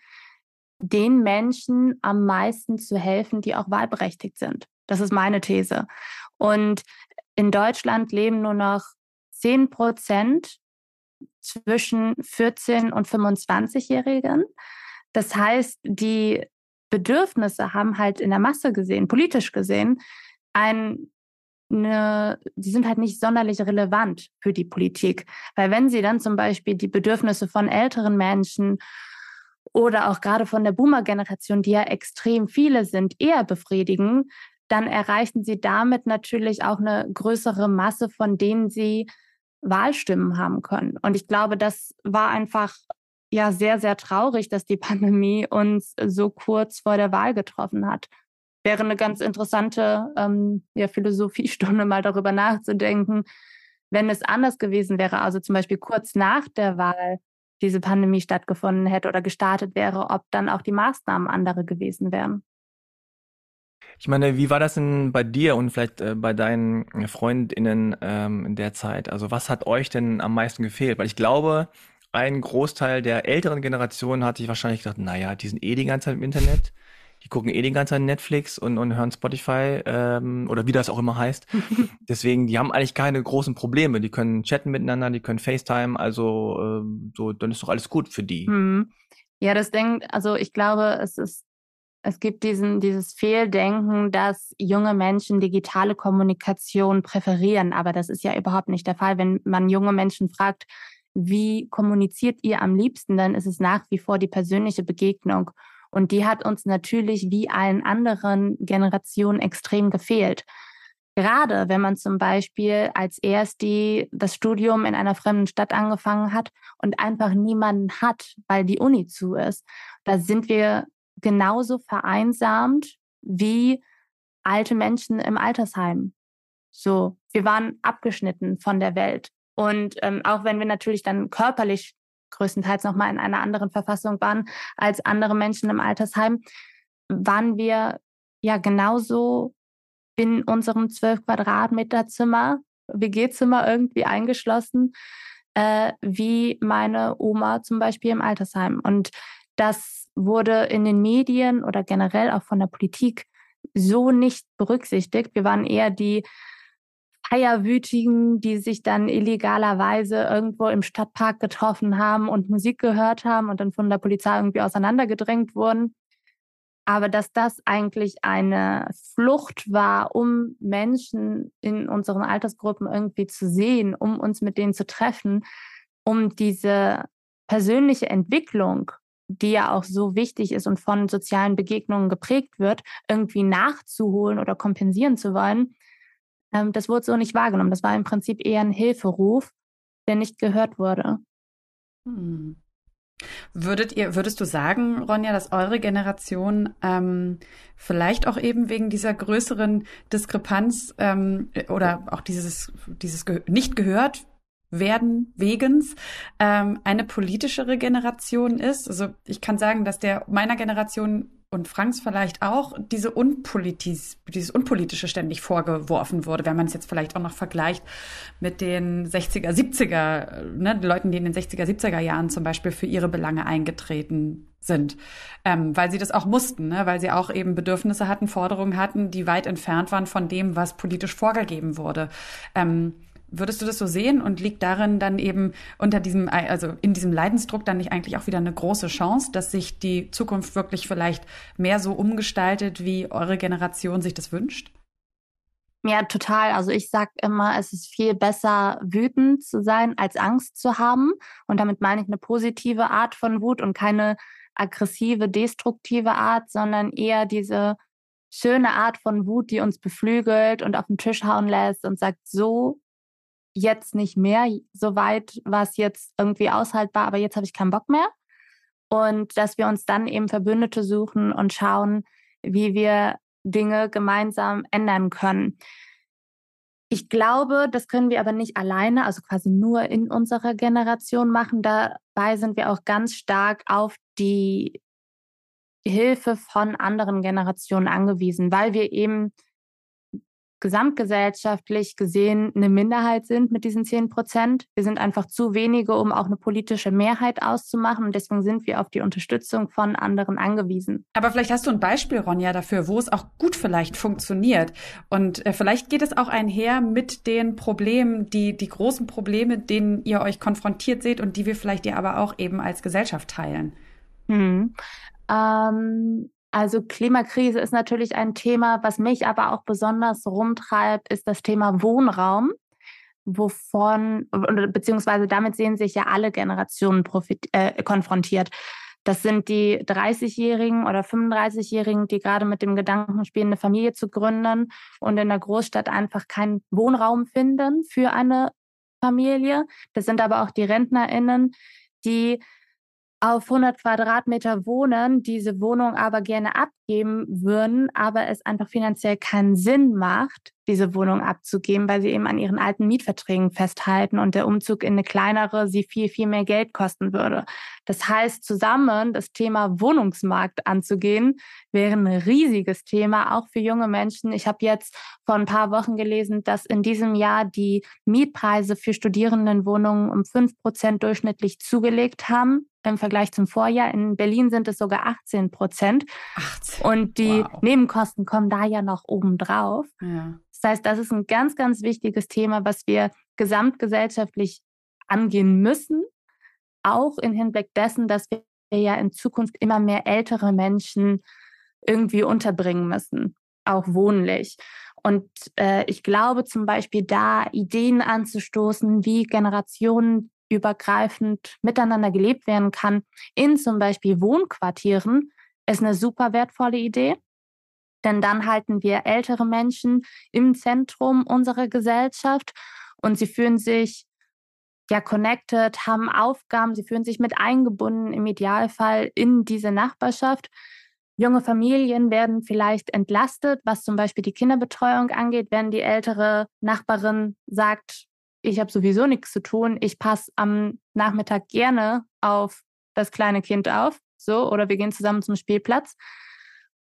den Menschen am meisten zu helfen, die auch wahlberechtigt sind. Das ist meine These. Und in Deutschland leben nur noch 10 Prozent zwischen 14 und 25-Jährigen. Das heißt, die Bedürfnisse haben halt in der Masse gesehen, politisch gesehen, ein, eine, die sind halt nicht sonderlich relevant für die Politik. Weil wenn sie dann zum Beispiel die Bedürfnisse von älteren Menschen oder auch gerade von der Boomer-Generation, die ja extrem viele sind, eher befriedigen, dann erreichen sie damit natürlich auch eine größere Masse, von denen sie Wahlstimmen haben können. Und ich glaube, das war einfach ja sehr, sehr traurig, dass die Pandemie uns so kurz vor der Wahl getroffen hat. Wäre eine ganz interessante ähm, ja, Philosophiestunde, mal darüber nachzudenken, wenn es anders gewesen wäre, also zum Beispiel kurz nach der Wahl diese Pandemie stattgefunden hätte oder gestartet wäre, ob dann auch die Maßnahmen andere gewesen wären. Ich meine, wie war das denn bei dir und vielleicht äh, bei deinen FreundInnen ähm, in der Zeit? Also was hat euch denn am meisten gefehlt? Weil ich glaube, ein Großteil der älteren Generation hat sich wahrscheinlich gedacht, naja, die sind eh die ganze Zeit im Internet. Die gucken eh die ganze Zeit Netflix und, und hören Spotify ähm, oder wie das auch immer heißt. Deswegen, die haben eigentlich keine großen Probleme. Die können chatten miteinander, die können FaceTime, also ähm, so, dann ist doch alles gut für die. Hm. Ja, das denkt, also ich glaube, es ist es gibt diesen, dieses Fehldenken, dass junge Menschen digitale Kommunikation präferieren. Aber das ist ja überhaupt nicht der Fall. Wenn man junge Menschen fragt, wie kommuniziert ihr am liebsten, dann ist es nach wie vor die persönliche Begegnung. Und die hat uns natürlich wie allen anderen Generationen extrem gefehlt. Gerade wenn man zum Beispiel als erste das Studium in einer fremden Stadt angefangen hat und einfach niemanden hat, weil die Uni zu ist. Da sind wir genauso vereinsamt wie alte Menschen im Altersheim. So, wir waren abgeschnitten von der Welt. Und ähm, auch wenn wir natürlich dann körperlich größtenteils nochmal in einer anderen Verfassung waren als andere Menschen im Altersheim, waren wir ja genauso in unserem zwölf Quadratmeter Zimmer, WG-Zimmer irgendwie eingeschlossen, äh, wie meine Oma zum Beispiel im Altersheim. Und das wurde in den Medien oder generell auch von der Politik so nicht berücksichtigt. Wir waren eher die Feierwütigen, die sich dann illegalerweise irgendwo im Stadtpark getroffen haben und Musik gehört haben und dann von der Polizei irgendwie auseinandergedrängt wurden. Aber dass das eigentlich eine Flucht war, um Menschen in unseren Altersgruppen irgendwie zu sehen, um uns mit denen zu treffen, um diese persönliche Entwicklung die ja auch so wichtig ist und von sozialen Begegnungen geprägt wird, irgendwie nachzuholen oder kompensieren zu wollen, ähm, das wurde so nicht wahrgenommen. Das war im Prinzip eher ein Hilferuf, der nicht gehört wurde. Hm. Würdet ihr, würdest du sagen, Ronja, dass eure Generation ähm, vielleicht auch eben wegen dieser größeren Diskrepanz ähm, oder auch dieses, dieses ge nicht gehört werden wegens ähm, eine politischere Generation ist. Also ich kann sagen, dass der meiner Generation und Franks vielleicht auch diese Unpolitis, dieses Unpolitische ständig vorgeworfen wurde, wenn man es jetzt vielleicht auch noch vergleicht mit den 60er, 70er, ne, Leuten, die in den 60er, 70er Jahren zum Beispiel für ihre Belange eingetreten sind, ähm, weil sie das auch mussten, ne? weil sie auch eben Bedürfnisse hatten, Forderungen hatten, die weit entfernt waren von dem, was politisch vorgegeben wurde. Ähm, Würdest du das so sehen und liegt darin dann eben unter diesem, also in diesem Leidensdruck dann nicht eigentlich auch wieder eine große Chance, dass sich die Zukunft wirklich vielleicht mehr so umgestaltet, wie eure Generation sich das wünscht? Ja, total. Also ich sage immer, es ist viel besser, wütend zu sein, als Angst zu haben. Und damit meine ich eine positive Art von Wut und keine aggressive, destruktive Art, sondern eher diese schöne Art von Wut, die uns beflügelt und auf den Tisch hauen lässt und sagt, so jetzt nicht mehr, so weit war es jetzt irgendwie aushaltbar, aber jetzt habe ich keinen Bock mehr. Und dass wir uns dann eben Verbündete suchen und schauen, wie wir Dinge gemeinsam ändern können. Ich glaube, das können wir aber nicht alleine, also quasi nur in unserer Generation machen. Dabei sind wir auch ganz stark auf die Hilfe von anderen Generationen angewiesen, weil wir eben gesamtgesellschaftlich gesehen eine Minderheit sind mit diesen 10 Prozent. Wir sind einfach zu wenige, um auch eine politische Mehrheit auszumachen. Und deswegen sind wir auf die Unterstützung von anderen angewiesen. Aber vielleicht hast du ein Beispiel, Ronja, dafür, wo es auch gut vielleicht funktioniert. Und äh, vielleicht geht es auch einher mit den Problemen, die, die großen Probleme, denen ihr euch konfrontiert seht und die wir vielleicht ja aber auch eben als Gesellschaft teilen. Hm. Ähm also Klimakrise ist natürlich ein Thema, was mich aber auch besonders rumtreibt, ist das Thema Wohnraum, wovon, beziehungsweise damit sehen sich ja alle Generationen äh, konfrontiert. Das sind die 30-Jährigen oder 35-Jährigen, die gerade mit dem Gedanken spielen, eine Familie zu gründen und in der Großstadt einfach keinen Wohnraum finden für eine Familie. Das sind aber auch die RentnerInnen, die auf 100 Quadratmeter wohnen, diese Wohnung aber gerne abgeben würden, aber es einfach finanziell keinen Sinn macht, diese Wohnung abzugeben, weil sie eben an ihren alten Mietverträgen festhalten und der Umzug in eine kleinere sie viel, viel mehr Geld kosten würde. Das heißt, zusammen das Thema Wohnungsmarkt anzugehen, wäre ein riesiges Thema, auch für junge Menschen. Ich habe jetzt vor ein paar Wochen gelesen, dass in diesem Jahr die Mietpreise für Studierendenwohnungen um fünf Prozent durchschnittlich zugelegt haben im Vergleich zum Vorjahr. In Berlin sind es sogar 18 Prozent. 18. Und die wow. Nebenkosten kommen da ja noch oben drauf. Ja. Das heißt, das ist ein ganz, ganz wichtiges Thema, was wir gesamtgesellschaftlich angehen müssen, auch im Hinblick dessen, dass wir ja in Zukunft immer mehr ältere Menschen irgendwie unterbringen müssen, auch wohnlich. Und äh, ich glaube zum Beispiel da Ideen anzustoßen, wie Generationen übergreifend miteinander gelebt werden kann, in zum Beispiel Wohnquartieren, ist eine super wertvolle Idee. Denn dann halten wir ältere Menschen im Zentrum unserer Gesellschaft und sie fühlen sich ja connected, haben Aufgaben, sie fühlen sich mit eingebunden im Idealfall in diese Nachbarschaft. Junge Familien werden vielleicht entlastet, was zum Beispiel die Kinderbetreuung angeht, wenn die ältere Nachbarin sagt, ich habe sowieso nichts zu tun, ich passe am Nachmittag gerne auf das kleine Kind auf, so, oder wir gehen zusammen zum Spielplatz.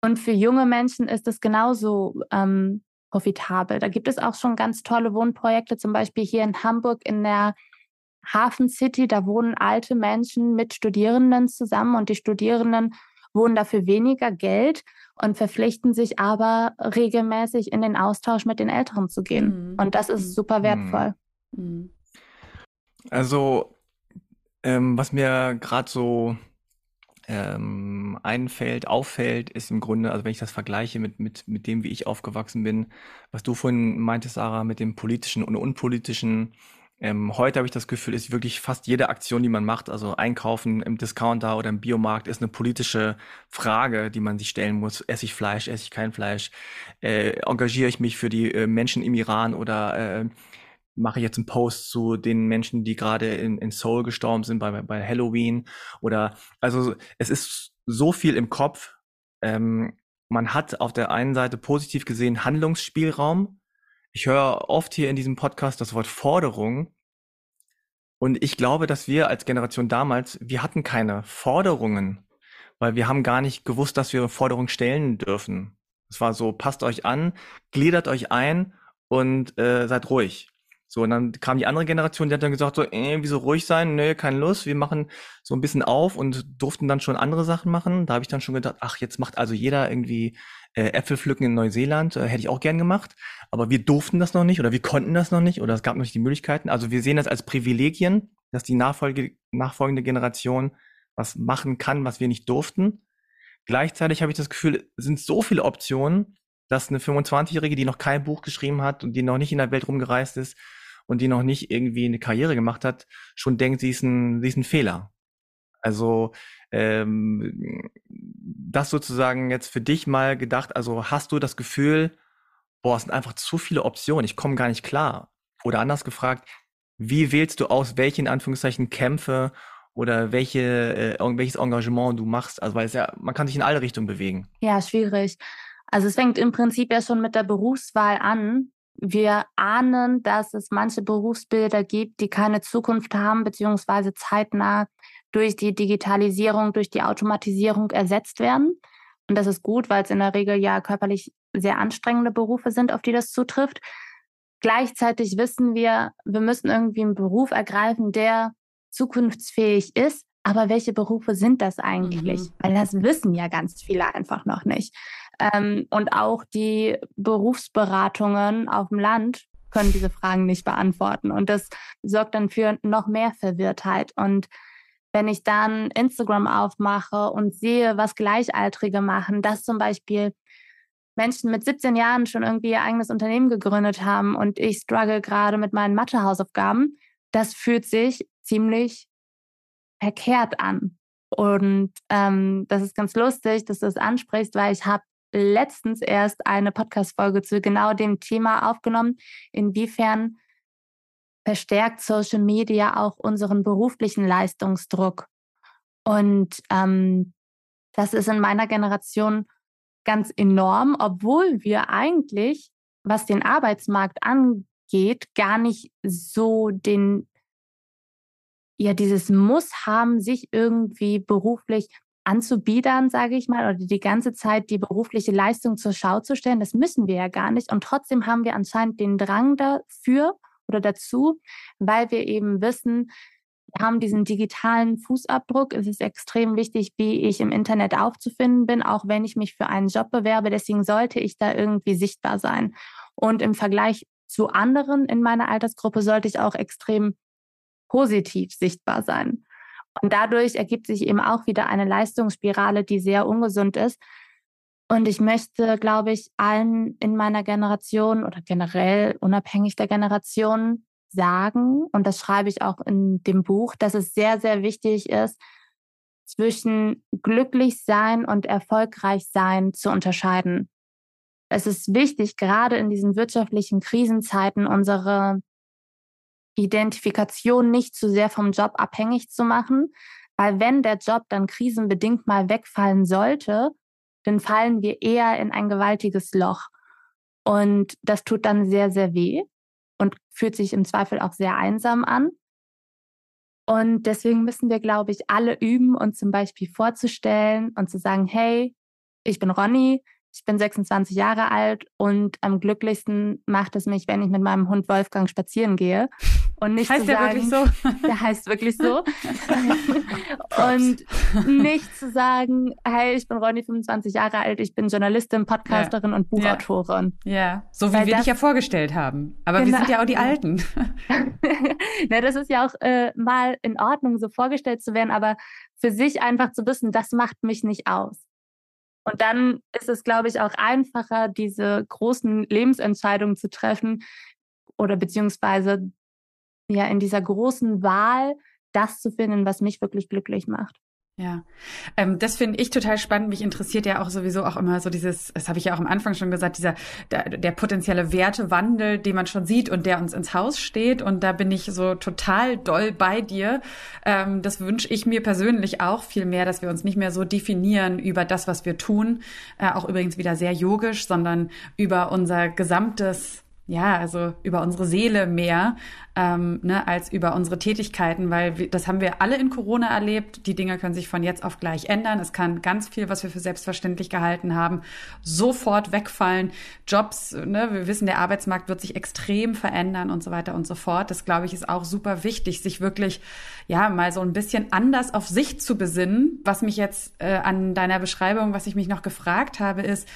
Und für junge Menschen ist es genauso ähm, profitabel. Da gibt es auch schon ganz tolle Wohnprojekte, zum Beispiel hier in Hamburg in der Hafen City. Da wohnen alte Menschen mit Studierenden zusammen und die Studierenden wohnen dafür weniger Geld und verpflichten sich aber regelmäßig in den Austausch mit den Älteren zu gehen. Mhm. Und das ist mhm. super wertvoll. Mhm. Mhm. Also, ähm, was mir gerade so ähm, einfällt, auffällt, ist im Grunde, also wenn ich das vergleiche mit, mit, mit dem, wie ich aufgewachsen bin, was du vorhin meintest, Sarah, mit dem politischen und unpolitischen, ähm, heute habe ich das Gefühl, ist wirklich fast jede Aktion, die man macht, also einkaufen im Discounter oder im Biomarkt, ist eine politische Frage, die man sich stellen muss. Esse ich Fleisch, esse ich kein Fleisch? Äh, engagiere ich mich für die äh, Menschen im Iran oder äh, mache ich jetzt einen Post zu den Menschen, die gerade in, in Seoul gestorben sind bei, bei Halloween oder also es ist so viel im Kopf. Ähm, man hat auf der einen Seite positiv gesehen Handlungsspielraum. Ich höre oft hier in diesem Podcast das Wort Forderung. Und ich glaube, dass wir als Generation damals, wir hatten keine Forderungen weil wir haben gar nicht gewusst, dass wir Forderungen stellen dürfen. Es war so, passt euch an, gliedert euch ein und äh, seid ruhig. So, und dann kam die andere Generation, die hat dann gesagt, so, äh, wieso ruhig sein? Nö, keine Lust, wir machen so ein bisschen auf und durften dann schon andere Sachen machen. Da habe ich dann schon gedacht, ach, jetzt macht also jeder irgendwie äh, Äpfel pflücken in Neuseeland, äh, hätte ich auch gern gemacht. Aber wir durften das noch nicht oder wir konnten das noch nicht oder es gab noch nicht die Möglichkeiten. Also wir sehen das als Privilegien, dass die Nachfolge, nachfolgende Generation was machen kann, was wir nicht durften. Gleichzeitig habe ich das Gefühl, sind so viele Optionen, dass eine 25-Jährige, die noch kein Buch geschrieben hat und die noch nicht in der Welt rumgereist ist und die noch nicht irgendwie eine Karriere gemacht hat, schon denkt, sie ist ein, sie ist ein Fehler. Also ähm, das sozusagen jetzt für dich mal gedacht, also hast du das Gefühl, boah, es sind einfach zu viele Optionen, ich komme gar nicht klar. Oder anders gefragt, wie wählst du aus, welche in Anführungszeichen Kämpfe oder welche, äh, welches Engagement du machst? Also weil es ja, man kann sich in alle Richtungen bewegen. Ja, schwierig. Also es fängt im Prinzip ja schon mit der Berufswahl an. Wir ahnen, dass es manche Berufsbilder gibt, die keine Zukunft haben, beziehungsweise zeitnah durch die Digitalisierung, durch die Automatisierung ersetzt werden. Und das ist gut, weil es in der Regel ja körperlich sehr anstrengende Berufe sind, auf die das zutrifft. Gleichzeitig wissen wir, wir müssen irgendwie einen Beruf ergreifen, der zukunftsfähig ist. Aber welche Berufe sind das eigentlich? Mhm. Weil das wissen ja ganz viele einfach noch nicht. Ähm, und auch die Berufsberatungen auf dem Land können diese Fragen nicht beantworten. Und das sorgt dann für noch mehr Verwirrtheit. Und wenn ich dann Instagram aufmache und sehe, was Gleichaltrige machen, dass zum Beispiel Menschen mit 17 Jahren schon irgendwie ihr eigenes Unternehmen gegründet haben und ich struggle gerade mit meinen Mathehausaufgaben, das fühlt sich ziemlich verkehrt an. Und ähm, das ist ganz lustig, dass du das ansprichst, weil ich habe letztens erst eine Podcast-Folge zu genau dem Thema aufgenommen, inwiefern verstärkt Social Media auch unseren beruflichen Leistungsdruck. Und ähm, das ist in meiner Generation ganz enorm, obwohl wir eigentlich, was den Arbeitsmarkt angeht, gar nicht so den, ja, dieses Muss haben, sich irgendwie beruflich anzubiedern, sage ich mal, oder die ganze Zeit die berufliche Leistung zur Schau zu stellen. Das müssen wir ja gar nicht. Und trotzdem haben wir anscheinend den Drang dafür oder dazu, weil wir eben wissen, wir haben diesen digitalen Fußabdruck. Es ist extrem wichtig, wie ich im Internet aufzufinden bin, auch wenn ich mich für einen Job bewerbe. Deswegen sollte ich da irgendwie sichtbar sein. Und im Vergleich zu anderen in meiner Altersgruppe sollte ich auch extrem positiv sichtbar sein. Und dadurch ergibt sich eben auch wieder eine Leistungsspirale, die sehr ungesund ist. Und ich möchte, glaube ich, allen in meiner Generation oder generell unabhängig der Generation sagen, und das schreibe ich auch in dem Buch, dass es sehr, sehr wichtig ist, zwischen glücklich sein und erfolgreich sein zu unterscheiden. Es ist wichtig, gerade in diesen wirtschaftlichen Krisenzeiten unsere Identifikation nicht zu sehr vom Job abhängig zu machen, weil wenn der Job dann krisenbedingt mal wegfallen sollte, dann fallen wir eher in ein gewaltiges Loch. Und das tut dann sehr, sehr weh und fühlt sich im Zweifel auch sehr einsam an. Und deswegen müssen wir, glaube ich, alle üben, uns zum Beispiel vorzustellen und zu sagen, hey, ich bin Ronny, ich bin 26 Jahre alt und am glücklichsten macht es mich, wenn ich mit meinem Hund Wolfgang spazieren gehe. Und nicht heißt zu sagen, wirklich so? Der heißt wirklich so. und nicht zu sagen, hey, ich bin Ronny, 25 Jahre alt, ich bin Journalistin, Podcasterin ja. und Buchautorin. Ja, so wie Weil wir dich ja vorgestellt haben. Aber genau. wir sind ja auch die Alten. Na, das ist ja auch äh, mal in Ordnung, so vorgestellt zu werden, aber für sich einfach zu wissen, das macht mich nicht aus. Und dann ist es, glaube ich, auch einfacher, diese großen Lebensentscheidungen zu treffen oder beziehungsweise ja in dieser großen Wahl das zu finden, was mich wirklich glücklich macht. Ja, ähm, das finde ich total spannend. Mich interessiert ja auch sowieso auch immer so dieses, das habe ich ja auch am Anfang schon gesagt, dieser der, der potenzielle Wertewandel, den man schon sieht und der uns ins Haus steht. Und da bin ich so total doll bei dir. Ähm, das wünsche ich mir persönlich auch viel mehr, dass wir uns nicht mehr so definieren über das, was wir tun, äh, auch übrigens wieder sehr yogisch, sondern über unser gesamtes ja, also über unsere Seele mehr ähm, ne, als über unsere Tätigkeiten, weil wir, das haben wir alle in Corona erlebt. Die Dinge können sich von jetzt auf gleich ändern. Es kann ganz viel, was wir für selbstverständlich gehalten haben, sofort wegfallen. Jobs, ne, wir wissen, der Arbeitsmarkt wird sich extrem verändern und so weiter und so fort. Das glaube ich ist auch super wichtig, sich wirklich ja mal so ein bisschen anders auf sich zu besinnen. Was mich jetzt äh, an deiner Beschreibung, was ich mich noch gefragt habe, ist,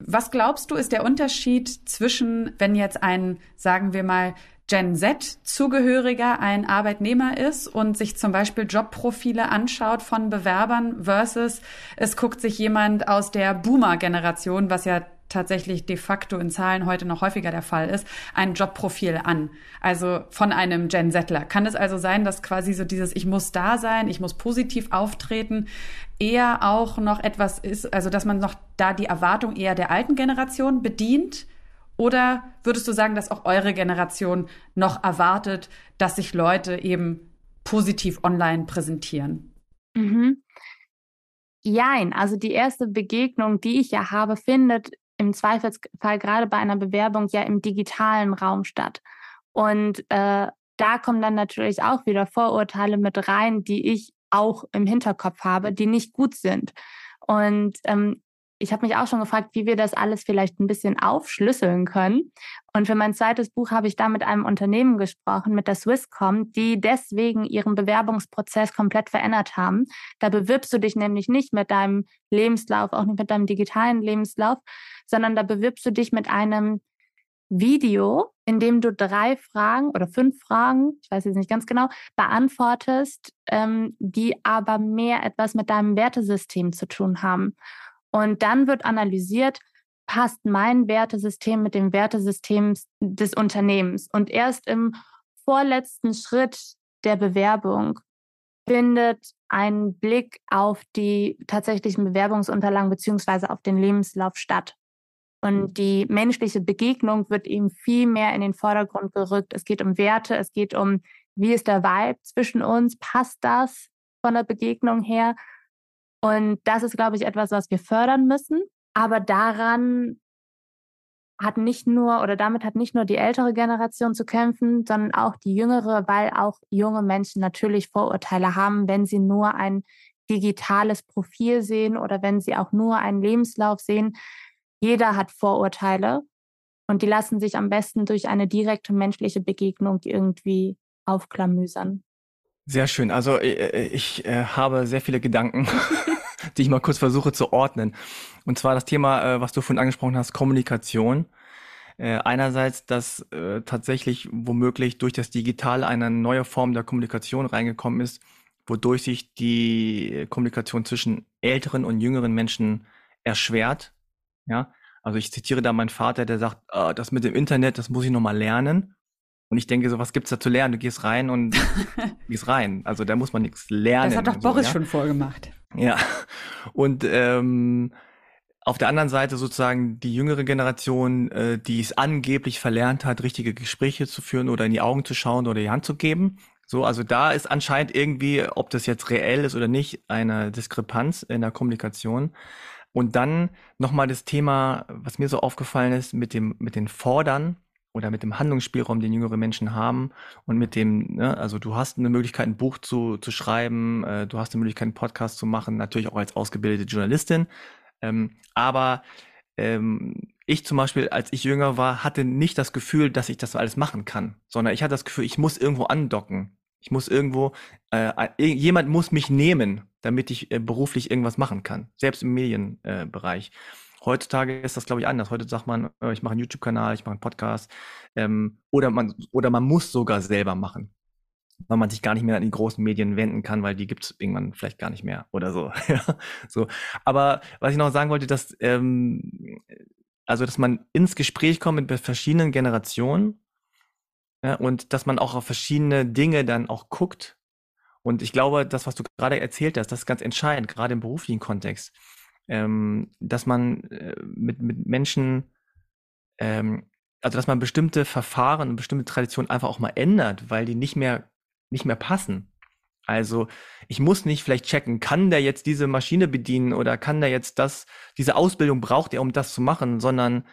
was glaubst du, ist der Unterschied zwischen, wenn jetzt ein, sagen wir mal, Gen Z-Zugehöriger ein Arbeitnehmer ist und sich zum Beispiel Jobprofile anschaut von Bewerbern versus es guckt sich jemand aus der Boomer-Generation, was ja tatsächlich de facto in Zahlen heute noch häufiger der Fall ist, ein Jobprofil an. Also von einem Gen Settler. Kann es also sein, dass quasi so dieses Ich muss da sein, ich muss positiv auftreten, eher auch noch etwas ist, also dass man noch da die Erwartung eher der alten Generation bedient? Oder würdest du sagen, dass auch eure Generation noch erwartet, dass sich Leute eben positiv online präsentieren? Mhm. Jein, also die erste Begegnung, die ich ja habe, findet im Zweifelsfall gerade bei einer Bewerbung ja im digitalen Raum statt. Und äh, da kommen dann natürlich auch wieder Vorurteile mit rein, die ich auch im Hinterkopf habe, die nicht gut sind. Und ähm, ich habe mich auch schon gefragt, wie wir das alles vielleicht ein bisschen aufschlüsseln können. Und für mein zweites Buch habe ich da mit einem Unternehmen gesprochen, mit der Swisscom, die deswegen ihren Bewerbungsprozess komplett verändert haben. Da bewirbst du dich nämlich nicht mit deinem Lebenslauf, auch nicht mit deinem digitalen Lebenslauf, sondern da bewirbst du dich mit einem Video, in dem du drei Fragen oder fünf Fragen, ich weiß jetzt nicht ganz genau, beantwortest, ähm, die aber mehr etwas mit deinem Wertesystem zu tun haben. Und dann wird analysiert, passt mein Wertesystem mit dem Wertesystem des Unternehmens. Und erst im vorletzten Schritt der Bewerbung findet ein Blick auf die tatsächlichen Bewerbungsunterlagen beziehungsweise auf den Lebenslauf statt. Und die menschliche Begegnung wird eben viel mehr in den Vordergrund gerückt. Es geht um Werte, es geht um, wie ist der Vibe zwischen uns, passt das von der Begegnung her? Und das ist, glaube ich, etwas, was wir fördern müssen. Aber daran hat nicht nur oder damit hat nicht nur die ältere Generation zu kämpfen, sondern auch die jüngere, weil auch junge Menschen natürlich Vorurteile haben, wenn sie nur ein digitales Profil sehen oder wenn sie auch nur einen Lebenslauf sehen. Jeder hat Vorurteile und die lassen sich am besten durch eine direkte menschliche Begegnung irgendwie aufklamüsern. Sehr schön. Also äh, äh, ich, äh, habe sehr viele Gedanken, die ich mal kurz versuche zu ordnen. Und zwar das Thema, äh, was du vorhin angesprochen hast, Kommunikation. Äh, einerseits, dass äh, tatsächlich womöglich durch das Digitale eine neue Form der Kommunikation reingekommen ist, wodurch sich die Kommunikation zwischen älteren und jüngeren Menschen erschwert. Ja, also ich zitiere da meinen Vater, der sagt, ah, das mit dem Internet, das muss ich noch mal lernen. Und ich denke so, was gibt's da zu lernen? Du gehst rein und gehst rein. Also da muss man nichts lernen. Das hat doch so, Boris ja? schon vorgemacht. Ja. Und ähm, auf der anderen Seite sozusagen die jüngere Generation, äh, die es angeblich verlernt hat, richtige Gespräche zu führen oder in die Augen zu schauen oder die Hand zu geben. So, also da ist anscheinend irgendwie, ob das jetzt reell ist oder nicht, eine Diskrepanz in der Kommunikation. Und dann nochmal das Thema, was mir so aufgefallen ist, mit dem, mit den Fordern oder mit dem Handlungsspielraum, den jüngere Menschen haben und mit dem, ne, also du hast eine Möglichkeit, ein Buch zu, zu schreiben, äh, du hast eine Möglichkeit, einen Podcast zu machen, natürlich auch als ausgebildete Journalistin. Ähm, aber ähm, ich zum Beispiel, als ich jünger war, hatte nicht das Gefühl, dass ich das alles machen kann, sondern ich hatte das Gefühl, ich muss irgendwo andocken. Ich muss irgendwo, äh, jemand muss mich nehmen, damit ich äh, beruflich irgendwas machen kann, selbst im Medienbereich. Äh, Heutzutage ist das, glaube ich, anders. Heute sagt man, äh, ich mache einen YouTube-Kanal, ich mache einen Podcast. Ähm, oder, man, oder man muss sogar selber machen. Weil man sich gar nicht mehr an die großen Medien wenden kann, weil die gibt es irgendwann vielleicht gar nicht mehr oder so. so. Aber was ich noch sagen wollte, dass, ähm, also, dass man ins Gespräch kommt mit verschiedenen Generationen ja, und dass man auch auf verschiedene Dinge dann auch guckt. Und ich glaube, das, was du gerade erzählt hast, das ist ganz entscheidend, gerade im beruflichen Kontext ähm, dass man äh, mit, mit Menschen, ähm, also dass man bestimmte Verfahren und bestimmte Traditionen einfach auch mal ändert, weil die nicht mehr, nicht mehr passen. Also ich muss nicht vielleicht checken, kann der jetzt diese Maschine bedienen oder kann der jetzt das, diese Ausbildung braucht er, um das zu machen, sondern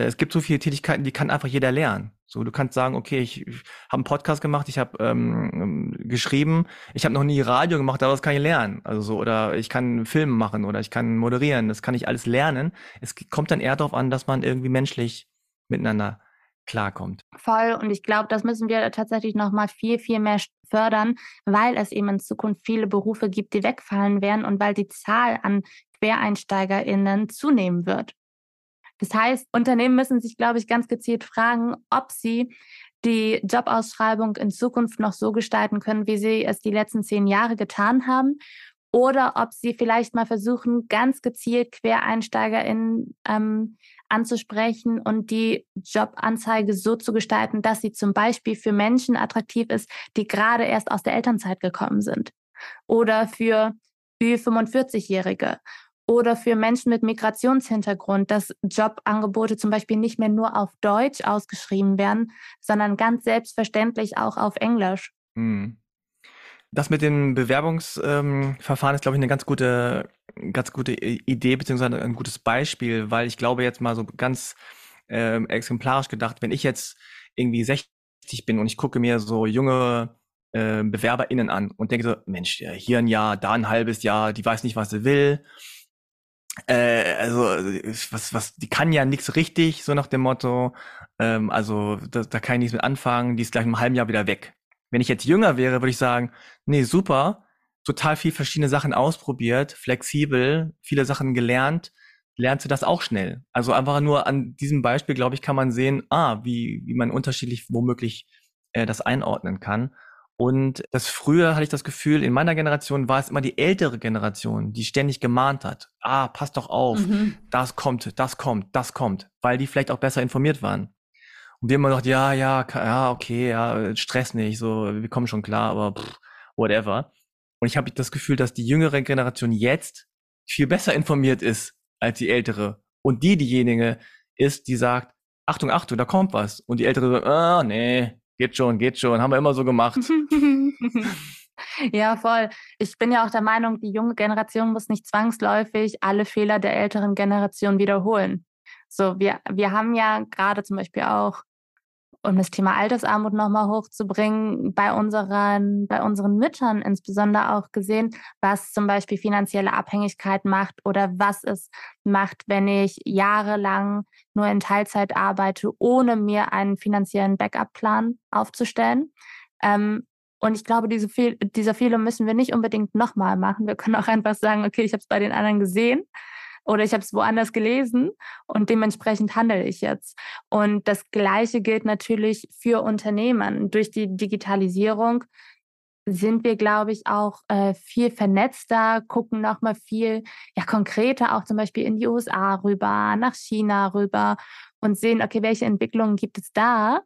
es gibt so viele Tätigkeiten, die kann einfach jeder lernen. So, du kannst sagen, okay, ich, ich habe einen Podcast gemacht, ich habe ähm, ähm, geschrieben, ich habe noch nie Radio gemacht, aber das kann ich lernen. Also so, oder ich kann Filme machen oder ich kann moderieren, das kann ich alles lernen. Es kommt dann eher darauf an, dass man irgendwie menschlich miteinander klarkommt. Voll. Und ich glaube, das müssen wir tatsächlich noch mal viel, viel mehr fördern, weil es eben in Zukunft viele Berufe gibt, die wegfallen werden und weil die Zahl an QuereinsteigerInnen zunehmen wird. Das heißt, Unternehmen müssen sich, glaube ich, ganz gezielt fragen, ob sie die Jobausschreibung in Zukunft noch so gestalten können, wie sie es die letzten zehn Jahre getan haben. Oder ob sie vielleicht mal versuchen, ganz gezielt QuereinsteigerInnen ähm, anzusprechen und die Jobanzeige so zu gestalten, dass sie zum Beispiel für Menschen attraktiv ist, die gerade erst aus der Elternzeit gekommen sind. Oder für Ü45-Jährige oder für Menschen mit Migrationshintergrund, dass Jobangebote zum Beispiel nicht mehr nur auf Deutsch ausgeschrieben werden, sondern ganz selbstverständlich auch auf Englisch. Hm. Das mit dem Bewerbungsverfahren ist, glaube ich, eine ganz gute, ganz gute Idee beziehungsweise ein gutes Beispiel, weil ich glaube jetzt mal so ganz ähm, exemplarisch gedacht, wenn ich jetzt irgendwie 60 bin und ich gucke mir so junge äh, BewerberInnen an und denke so, Mensch, hier ein Jahr, da ein halbes Jahr, die weiß nicht, was sie will äh, also was, was, die kann ja nichts richtig, so nach dem Motto. Ähm, also da, da kann ich nichts mit anfangen, die ist gleich im halben Jahr wieder weg. Wenn ich jetzt jünger wäre, würde ich sagen, nee, super, total viel verschiedene Sachen ausprobiert, flexibel, viele Sachen gelernt, lernst du das auch schnell. Also einfach nur an diesem Beispiel, glaube ich, kann man sehen, ah, wie, wie man unterschiedlich womöglich äh, das einordnen kann. Und das früher hatte ich das Gefühl, in meiner Generation war es immer die ältere Generation, die ständig gemahnt hat. Ah, pass doch auf, mhm. das kommt, das kommt, das kommt, weil die vielleicht auch besser informiert waren. Und wir immer gedacht, ja, ja, ja, okay, ja, Stress nicht, so, wir kommen schon klar, aber pff, whatever. Und ich habe das Gefühl, dass die jüngere Generation jetzt viel besser informiert ist als die ältere. Und die diejenige ist, die sagt, Achtung, Achtung, da kommt was. Und die ältere sagt, ah, nee, Geht schon, geht schon. Haben wir immer so gemacht. ja, voll. Ich bin ja auch der Meinung, die junge Generation muss nicht zwangsläufig alle Fehler der älteren Generation wiederholen. So, wir, wir haben ja gerade zum Beispiel auch um das Thema Altersarmut nochmal hochzubringen, bei unseren, bei unseren Müttern insbesondere auch gesehen, was zum Beispiel finanzielle Abhängigkeit macht oder was es macht, wenn ich jahrelang nur in Teilzeit arbeite, ohne mir einen finanziellen Backup-Plan aufzustellen. Ähm, und ich glaube, diese dieser Fehler müssen wir nicht unbedingt nochmal machen. Wir können auch einfach sagen, okay, ich habe es bei den anderen gesehen oder ich habe es woanders gelesen und dementsprechend handle ich jetzt. Und das Gleiche gilt natürlich für Unternehmen. Durch die Digitalisierung sind wir, glaube ich, auch äh, viel vernetzter, gucken nochmal viel ja, konkreter auch zum Beispiel in die USA rüber, nach China rüber und sehen, okay, welche Entwicklungen gibt es da,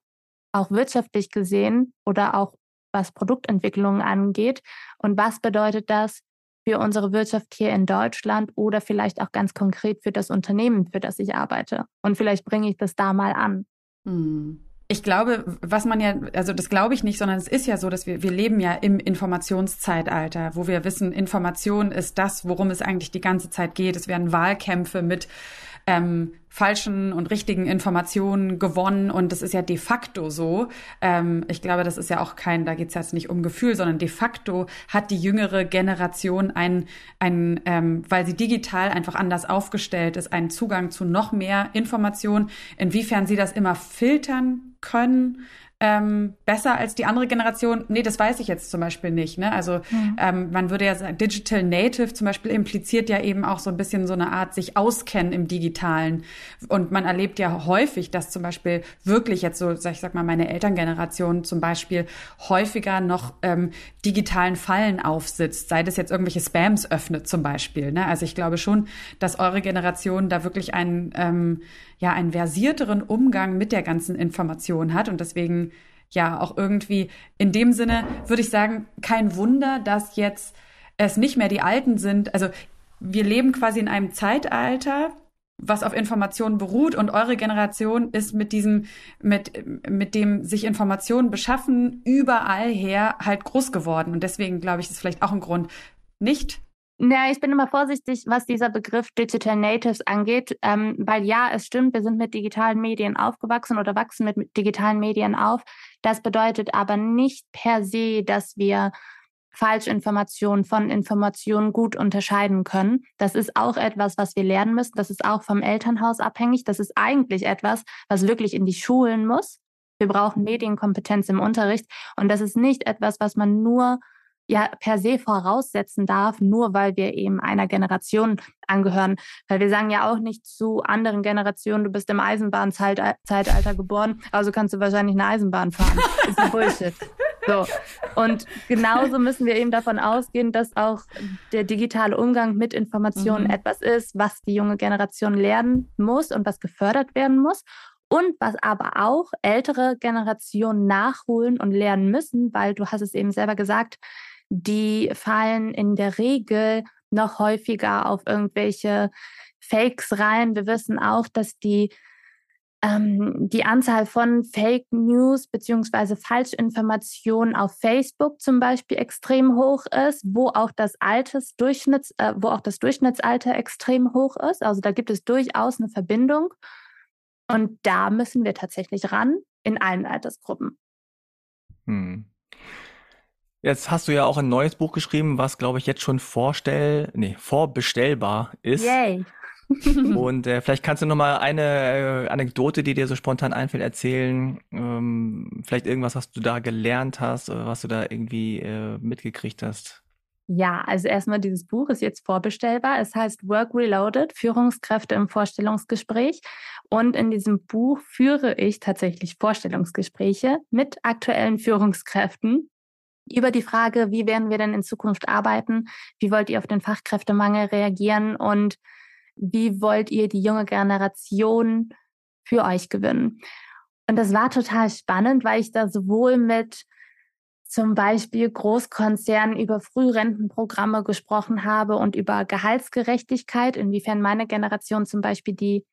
auch wirtschaftlich gesehen oder auch was Produktentwicklungen angeht und was bedeutet das für unsere Wirtschaft hier in Deutschland oder vielleicht auch ganz konkret für das Unternehmen, für das ich arbeite. Und vielleicht bringe ich das da mal an. Hm. Ich glaube, was man ja, also das glaube ich nicht, sondern es ist ja so, dass wir, wir leben ja im Informationszeitalter, wo wir wissen, Information ist das, worum es eigentlich die ganze Zeit geht. Es werden Wahlkämpfe mit ähm, falschen und richtigen Informationen gewonnen und das ist ja de facto so. Ähm, ich glaube, das ist ja auch kein, da geht es jetzt nicht um Gefühl, sondern de facto hat die jüngere Generation einen, einen ähm, weil sie digital einfach anders aufgestellt ist, einen Zugang zu noch mehr Informationen. Inwiefern sie das immer filtern können, ähm, besser als die andere Generation? Nee, das weiß ich jetzt zum Beispiel nicht. Ne? Also mhm. ähm, man würde ja sagen, Digital Native zum Beispiel impliziert ja eben auch so ein bisschen so eine Art sich auskennen im Digitalen. Und man erlebt ja häufig, dass zum Beispiel wirklich jetzt so, ich sag mal, meine Elterngeneration zum Beispiel häufiger noch ähm, digitalen Fallen aufsitzt, sei das jetzt irgendwelche Spams öffnet zum Beispiel. Ne? Also ich glaube schon, dass eure Generation da wirklich einen ähm, ja einen versierteren Umgang mit der ganzen Information hat und deswegen ja auch irgendwie in dem Sinne würde ich sagen, kein Wunder, dass jetzt es nicht mehr die Alten sind. Also wir leben quasi in einem Zeitalter, was auf Informationen beruht und eure Generation ist mit diesem, mit, mit dem sich Informationen beschaffen, überall her halt groß geworden. Und deswegen glaube ich, ist vielleicht auch ein Grund, nicht Na, ich bin immer vorsichtig, was dieser Begriff Digital Natives angeht, ähm, weil ja, es stimmt, wir sind mit digitalen Medien aufgewachsen oder wachsen mit digitalen Medien auf. Das bedeutet aber nicht per se, dass wir Falschinformationen von Informationen gut unterscheiden können. Das ist auch etwas, was wir lernen müssen. Das ist auch vom Elternhaus abhängig. Das ist eigentlich etwas, was wirklich in die Schulen muss. Wir brauchen Medienkompetenz im Unterricht und das ist nicht etwas, was man nur ja per se voraussetzen darf, nur weil wir eben einer Generation angehören. Weil wir sagen ja auch nicht zu anderen Generationen, du bist im Eisenbahnzeitalter geboren, also kannst du wahrscheinlich eine Eisenbahn fahren. Das ist Bullshit. So. Und genauso müssen wir eben davon ausgehen, dass auch der digitale Umgang mit Informationen mhm. etwas ist, was die junge Generation lernen muss und was gefördert werden muss. Und was aber auch ältere Generationen nachholen und lernen müssen, weil du hast es eben selber gesagt, die fallen in der Regel noch häufiger auf irgendwelche Fakes rein. Wir wissen auch, dass die, ähm, die Anzahl von Fake News beziehungsweise Falschinformationen auf Facebook zum Beispiel extrem hoch ist, wo auch das Alters Durchschnitts, äh, wo auch das Durchschnittsalter extrem hoch ist. Also da gibt es durchaus eine Verbindung. Und da müssen wir tatsächlich ran in allen Altersgruppen. Hm. Jetzt hast du ja auch ein neues Buch geschrieben, was, glaube ich, jetzt schon vorstell, nee, vorbestellbar ist. Yay. Und äh, vielleicht kannst du noch mal eine äh, Anekdote, die dir so spontan einfällt, erzählen. Ähm, vielleicht irgendwas, was du da gelernt hast oder was du da irgendwie äh, mitgekriegt hast. Ja, also erstmal dieses Buch ist jetzt vorbestellbar. Es heißt Work Reloaded, Führungskräfte im Vorstellungsgespräch. Und in diesem Buch führe ich tatsächlich Vorstellungsgespräche mit aktuellen Führungskräften über die Frage, wie werden wir denn in Zukunft arbeiten? Wie wollt ihr auf den Fachkräftemangel reagieren? Und wie wollt ihr die junge Generation für euch gewinnen? Und das war total spannend, weil ich da sowohl mit zum Beispiel Großkonzernen über Frührentenprogramme gesprochen habe und über Gehaltsgerechtigkeit, inwiefern meine Generation zum Beispiel die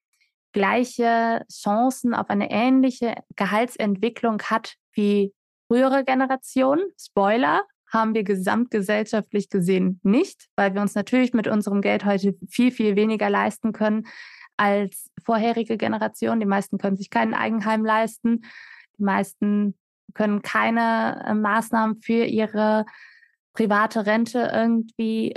gleiche Chancen auf eine ähnliche Gehaltsentwicklung hat wie frühere Generation, Spoiler, haben wir gesamtgesellschaftlich gesehen nicht, weil wir uns natürlich mit unserem Geld heute viel, viel weniger leisten können als vorherige Generationen. Die meisten können sich kein Eigenheim leisten. Die meisten können keine äh, Maßnahmen für ihre private Rente irgendwie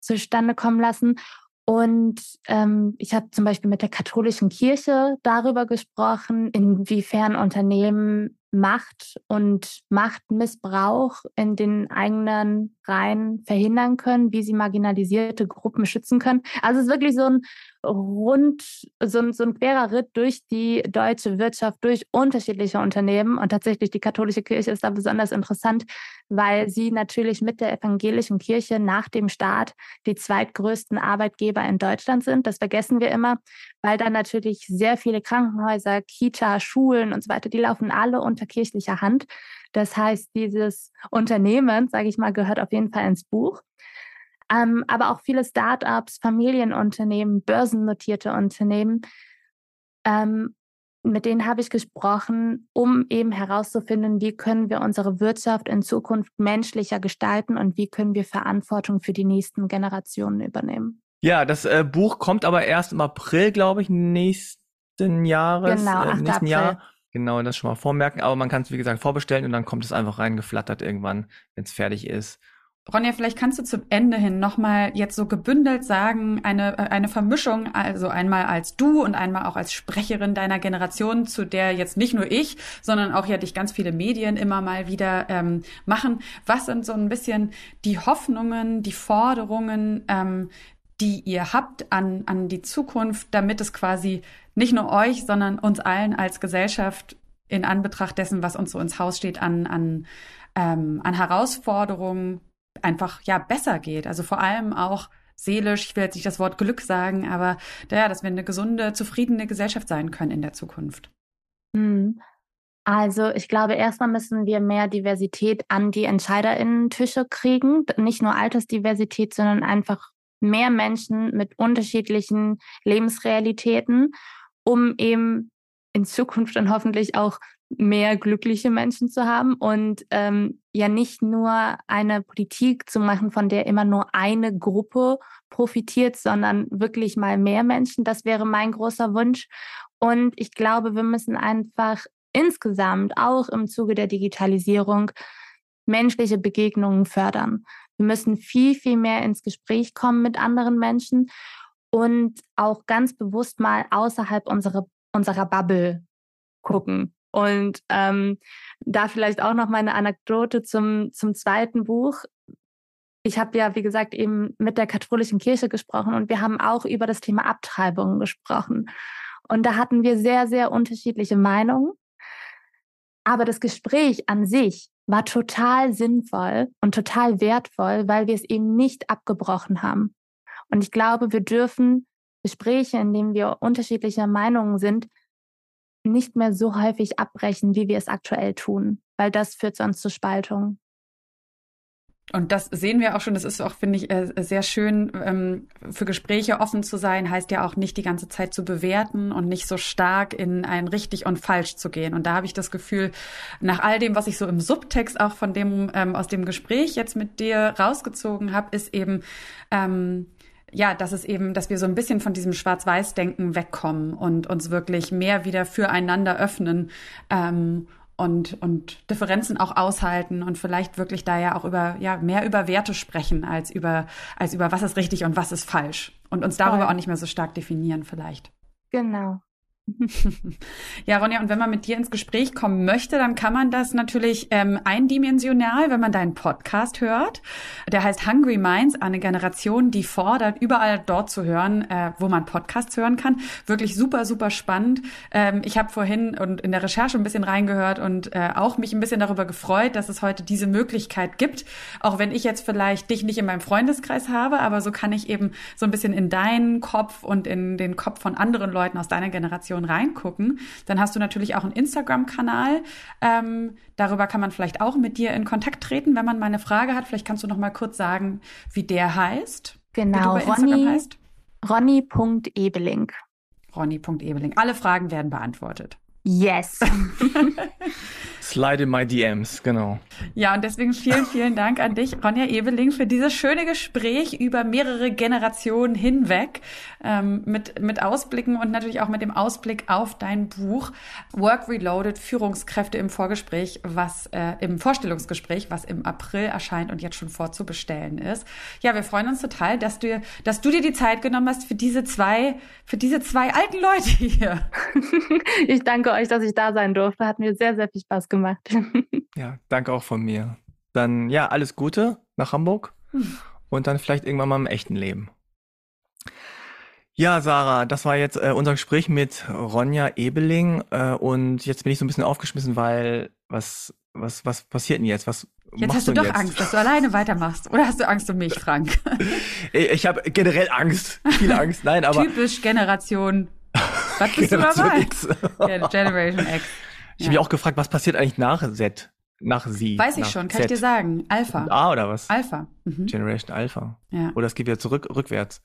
zustande kommen lassen. Und ähm, ich habe zum Beispiel mit der katholischen Kirche darüber gesprochen, inwiefern Unternehmen Macht und Machtmissbrauch in den eigenen Reihen verhindern können, wie sie marginalisierte Gruppen schützen können. Also es ist wirklich so ein rund, so ein, so ein querer Ritt durch die deutsche Wirtschaft, durch unterschiedliche Unternehmen. Und tatsächlich die katholische Kirche ist da besonders interessant, weil sie natürlich mit der evangelischen Kirche nach dem Staat die zweitgrößten Arbeitgeber in Deutschland sind. Das vergessen wir immer, weil da natürlich sehr viele Krankenhäuser, Kita, Schulen und so weiter, die laufen alle unter kirchlicher Hand. Das heißt, dieses Unternehmen, sage ich mal, gehört auf jeden Fall ins Buch. Ähm, aber auch viele Startups, Familienunternehmen, börsennotierte Unternehmen. Ähm, mit denen habe ich gesprochen, um eben herauszufinden, wie können wir unsere Wirtschaft in Zukunft menschlicher gestalten und wie können wir Verantwortung für die nächsten Generationen übernehmen. Ja, das äh, Buch kommt aber erst im April, glaube ich, nächsten Jahres. Genau, äh, nächsten April. Jahr. Genau, das schon mal vormerken. Aber man kann es, wie gesagt, vorbestellen und dann kommt es einfach reingeflattert irgendwann, wenn es fertig ist. Ronja, vielleicht kannst du zum Ende hin nochmal jetzt so gebündelt sagen, eine, äh, eine Vermischung, also einmal als du und einmal auch als Sprecherin deiner Generation, zu der jetzt nicht nur ich, sondern auch ja dich ganz viele Medien immer mal wieder ähm, machen. Was sind so ein bisschen die Hoffnungen, die Forderungen, ähm, die ihr habt an, an die Zukunft, damit es quasi nicht nur euch, sondern uns allen als Gesellschaft in Anbetracht dessen, was uns so ins Haus steht, an, an, ähm, an Herausforderungen einfach ja besser geht. Also vor allem auch seelisch, ich will jetzt nicht das Wort Glück sagen, aber ja, dass wir eine gesunde, zufriedene Gesellschaft sein können in der Zukunft. Hm. Also ich glaube, erstmal müssen wir mehr Diversität an die Entscheiderinnen-Tische kriegen. Nicht nur Altersdiversität, sondern einfach mehr Menschen mit unterschiedlichen Lebensrealitäten, um eben in Zukunft dann hoffentlich auch mehr glückliche Menschen zu haben und ähm, ja nicht nur eine Politik zu machen, von der immer nur eine Gruppe profitiert, sondern wirklich mal mehr Menschen. Das wäre mein großer Wunsch. Und ich glaube, wir müssen einfach insgesamt auch im Zuge der Digitalisierung menschliche Begegnungen fördern. Wir müssen viel, viel mehr ins Gespräch kommen mit anderen Menschen und auch ganz bewusst mal außerhalb unserer, unserer Bubble gucken. Und ähm, da vielleicht auch noch meine Anekdote zum, zum zweiten Buch. Ich habe ja, wie gesagt, eben mit der katholischen Kirche gesprochen und wir haben auch über das Thema Abtreibungen gesprochen. Und da hatten wir sehr, sehr unterschiedliche Meinungen. Aber das Gespräch an sich war total sinnvoll und total wertvoll, weil wir es eben nicht abgebrochen haben. Und ich glaube, wir dürfen Gespräche, in denen wir unterschiedlicher Meinungen sind, nicht mehr so häufig abbrechen, wie wir es aktuell tun, weil das führt sonst zu Spaltung. Und das sehen wir auch schon. Das ist auch, finde ich, äh, sehr schön, ähm, für Gespräche offen zu sein, heißt ja auch nicht die ganze Zeit zu bewerten und nicht so stark in ein richtig und falsch zu gehen. Und da habe ich das Gefühl, nach all dem, was ich so im Subtext auch von dem, ähm, aus dem Gespräch jetzt mit dir rausgezogen habe, ist eben, ähm, ja, dass es eben, dass wir so ein bisschen von diesem Schwarz-Weiß-Denken wegkommen und uns wirklich mehr wieder füreinander öffnen ähm, und, und Differenzen auch aushalten und vielleicht wirklich da ja auch über, ja, mehr über Werte sprechen als über, als über was ist richtig und was ist falsch und uns darüber Voll. auch nicht mehr so stark definieren vielleicht. Genau. Ja, Ronja, und wenn man mit dir ins Gespräch kommen möchte, dann kann man das natürlich ähm, eindimensional, wenn man deinen Podcast hört. Der heißt Hungry Minds, eine Generation, die fordert, überall dort zu hören, äh, wo man Podcasts hören kann. Wirklich super, super spannend. Ähm, ich habe vorhin und in der Recherche ein bisschen reingehört und äh, auch mich ein bisschen darüber gefreut, dass es heute diese Möglichkeit gibt. Auch wenn ich jetzt vielleicht dich nicht in meinem Freundeskreis habe, aber so kann ich eben so ein bisschen in deinen Kopf und in den Kopf von anderen Leuten aus deiner Generation Informationen reingucken. Dann hast du natürlich auch einen Instagram-Kanal. Ähm, darüber kann man vielleicht auch mit dir in Kontakt treten, wenn man mal eine Frage hat. Vielleicht kannst du noch mal kurz sagen, wie der heißt. Genau, Ronny, Ronny.ebeling. Ronny.ebeling. Alle Fragen werden beantwortet. Yes. Slide in my DMs, genau. Ja, und deswegen vielen, vielen Dank an dich, Ronja Ebeling, für dieses schöne Gespräch über mehrere Generationen hinweg ähm, mit, mit Ausblicken und natürlich auch mit dem Ausblick auf dein Buch Work Reloaded, Führungskräfte im Vorgespräch, was äh, im Vorstellungsgespräch, was im April erscheint und jetzt schon vorzubestellen ist. Ja, wir freuen uns total, dass du, dass du dir die Zeit genommen hast für diese zwei, für diese zwei alten Leute hier. ich danke euch, dass ich da sein durfte. Hat mir sehr, sehr viel Spaß gemacht gemacht. ja, danke auch von mir. Dann ja, alles Gute nach Hamburg hm. und dann vielleicht irgendwann mal im echten Leben. Ja, Sarah, das war jetzt äh, unser Gespräch mit Ronja Ebeling äh, und jetzt bin ich so ein bisschen aufgeschmissen, weil was was was passiert denn jetzt? Was Jetzt hast du doch jetzt? Angst, dass du alleine weitermachst. Oder hast du Angst um mich, Frank? ich habe generell Angst, viel Angst. Nein, aber typisch Generation. Was bist Generation du dabei? X. Generation X. Ich ja. habe mich auch gefragt, was passiert eigentlich nach Z? Nach sie. Weiß ich schon, kann Z. ich dir sagen. Alpha. A oder was? Alpha. Mhm. Generation Alpha. Ja. Oder es geht wieder zurück, rückwärts.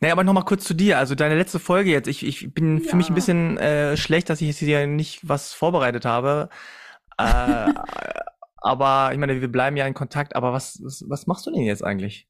Naja, aber nochmal kurz zu dir. Also deine letzte Folge jetzt. Ich, ich bin ja. für mich ein bisschen äh, schlecht, dass ich jetzt hier nicht was vorbereitet habe. Äh, aber ich meine, wir bleiben ja in Kontakt. Aber was, was, was machst du denn jetzt eigentlich?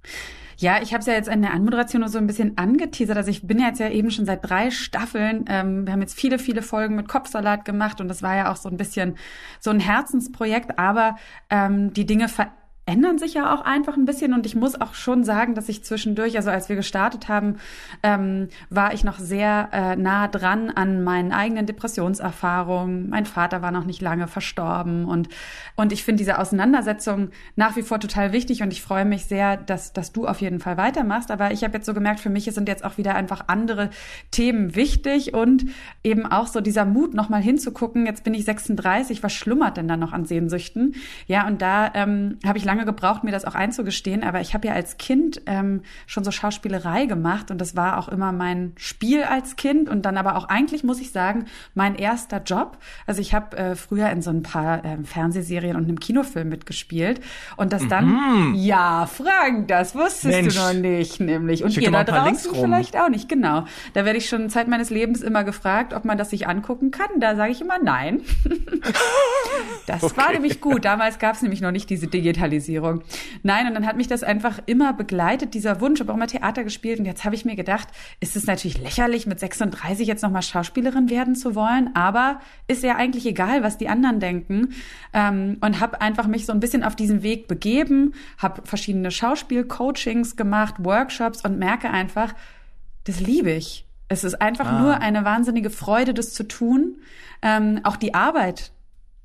Ja, ich habe es ja jetzt in der Anmoderation nur so ein bisschen angeteasert. Also ich bin ja jetzt ja eben schon seit drei Staffeln. Ähm, wir haben jetzt viele, viele Folgen mit Kopfsalat gemacht und das war ja auch so ein bisschen so ein Herzensprojekt. Aber ähm, die Dinge verändern ändern sich ja auch einfach ein bisschen und ich muss auch schon sagen, dass ich zwischendurch, also als wir gestartet haben, ähm, war ich noch sehr äh, nah dran an meinen eigenen Depressionserfahrungen. Mein Vater war noch nicht lange verstorben und und ich finde diese Auseinandersetzung nach wie vor total wichtig und ich freue mich sehr, dass dass du auf jeden Fall weitermachst. Aber ich habe jetzt so gemerkt, für mich sind jetzt auch wieder einfach andere Themen wichtig und eben auch so dieser Mut, noch mal hinzugucken. Jetzt bin ich 36, was schlummert denn da noch an Sehnsüchten? Ja, und da ähm, habe ich lange gebraucht, mir das auch einzugestehen, aber ich habe ja als Kind ähm, schon so Schauspielerei gemacht und das war auch immer mein Spiel als Kind und dann aber auch eigentlich, muss ich sagen, mein erster Job. Also ich habe äh, früher in so ein paar äh, Fernsehserien und einem Kinofilm mitgespielt und das dann, mhm. ja, Frank, das wusstest Mensch. du noch nicht, nämlich. Und ihr da draußen vielleicht auch nicht, genau. Da werde ich schon Zeit meines Lebens immer gefragt, ob man das sich angucken kann. Da sage ich immer nein. das okay. war nämlich gut. Damals gab es nämlich noch nicht diese Digitalisierung. Nein, und dann hat mich das einfach immer begleitet, dieser Wunsch. Ich habe auch mal Theater gespielt und jetzt habe ich mir gedacht, ist es natürlich lächerlich, mit 36 jetzt nochmal Schauspielerin werden zu wollen, aber ist ja eigentlich egal, was die anderen denken. Ähm, und habe einfach mich so ein bisschen auf diesen Weg begeben, habe verschiedene Schauspielcoachings gemacht, Workshops und merke einfach, das liebe ich. Es ist einfach ah. nur eine wahnsinnige Freude, das zu tun. Ähm, auch die Arbeit,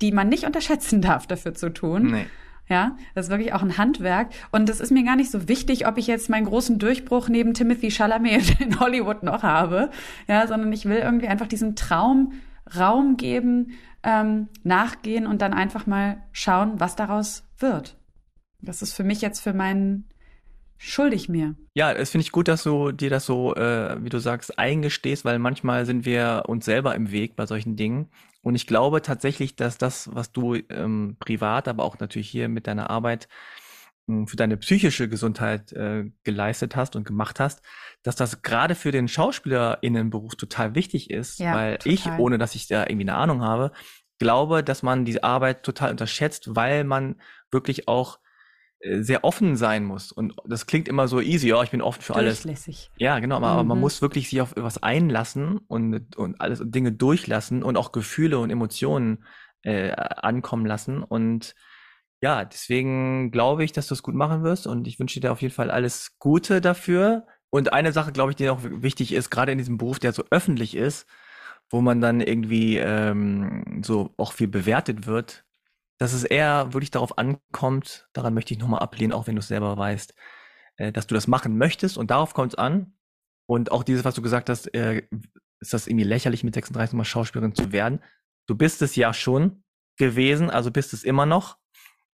die man nicht unterschätzen darf, dafür zu tun. Nee. Ja, das ist wirklich auch ein Handwerk. Und das ist mir gar nicht so wichtig, ob ich jetzt meinen großen Durchbruch neben Timothy Chalamet in Hollywood noch habe. Ja, sondern ich will irgendwie einfach diesem Traum Raum geben, ähm, nachgehen und dann einfach mal schauen, was daraus wird. Das ist für mich jetzt für meinen schuldig mir. Ja, es finde ich gut, dass du dir das so, äh, wie du sagst, eingestehst, weil manchmal sind wir uns selber im Weg bei solchen Dingen. Und ich glaube tatsächlich, dass das, was du ähm, privat, aber auch natürlich hier mit deiner Arbeit äh, für deine psychische Gesundheit äh, geleistet hast und gemacht hast, dass das gerade für den SchauspielerInnenberuf total wichtig ist, ja, weil total. ich, ohne dass ich da irgendwie eine Ahnung habe, glaube, dass man diese Arbeit total unterschätzt, weil man wirklich auch sehr offen sein muss. Und das klingt immer so easy, ja, ich bin offen für alles. Ja, genau, aber, mhm. man muss wirklich sich auf etwas einlassen und, und alles Dinge durchlassen und auch Gefühle und Emotionen äh, ankommen lassen. Und ja, deswegen glaube ich, dass du es gut machen wirst und ich wünsche dir auf jeden Fall alles Gute dafür. Und eine Sache, glaube ich, die auch wichtig ist, gerade in diesem Beruf, der so öffentlich ist, wo man dann irgendwie ähm, so auch viel bewertet wird, dass es eher wirklich darauf ankommt, daran möchte ich nochmal ablehnen, auch wenn du es selber weißt, äh, dass du das machen möchtest und darauf kommt es an. Und auch dieses, was du gesagt hast, äh, ist das irgendwie lächerlich, mit 36 mal Schauspielerin zu werden. Du bist es ja schon gewesen, also bist es immer noch.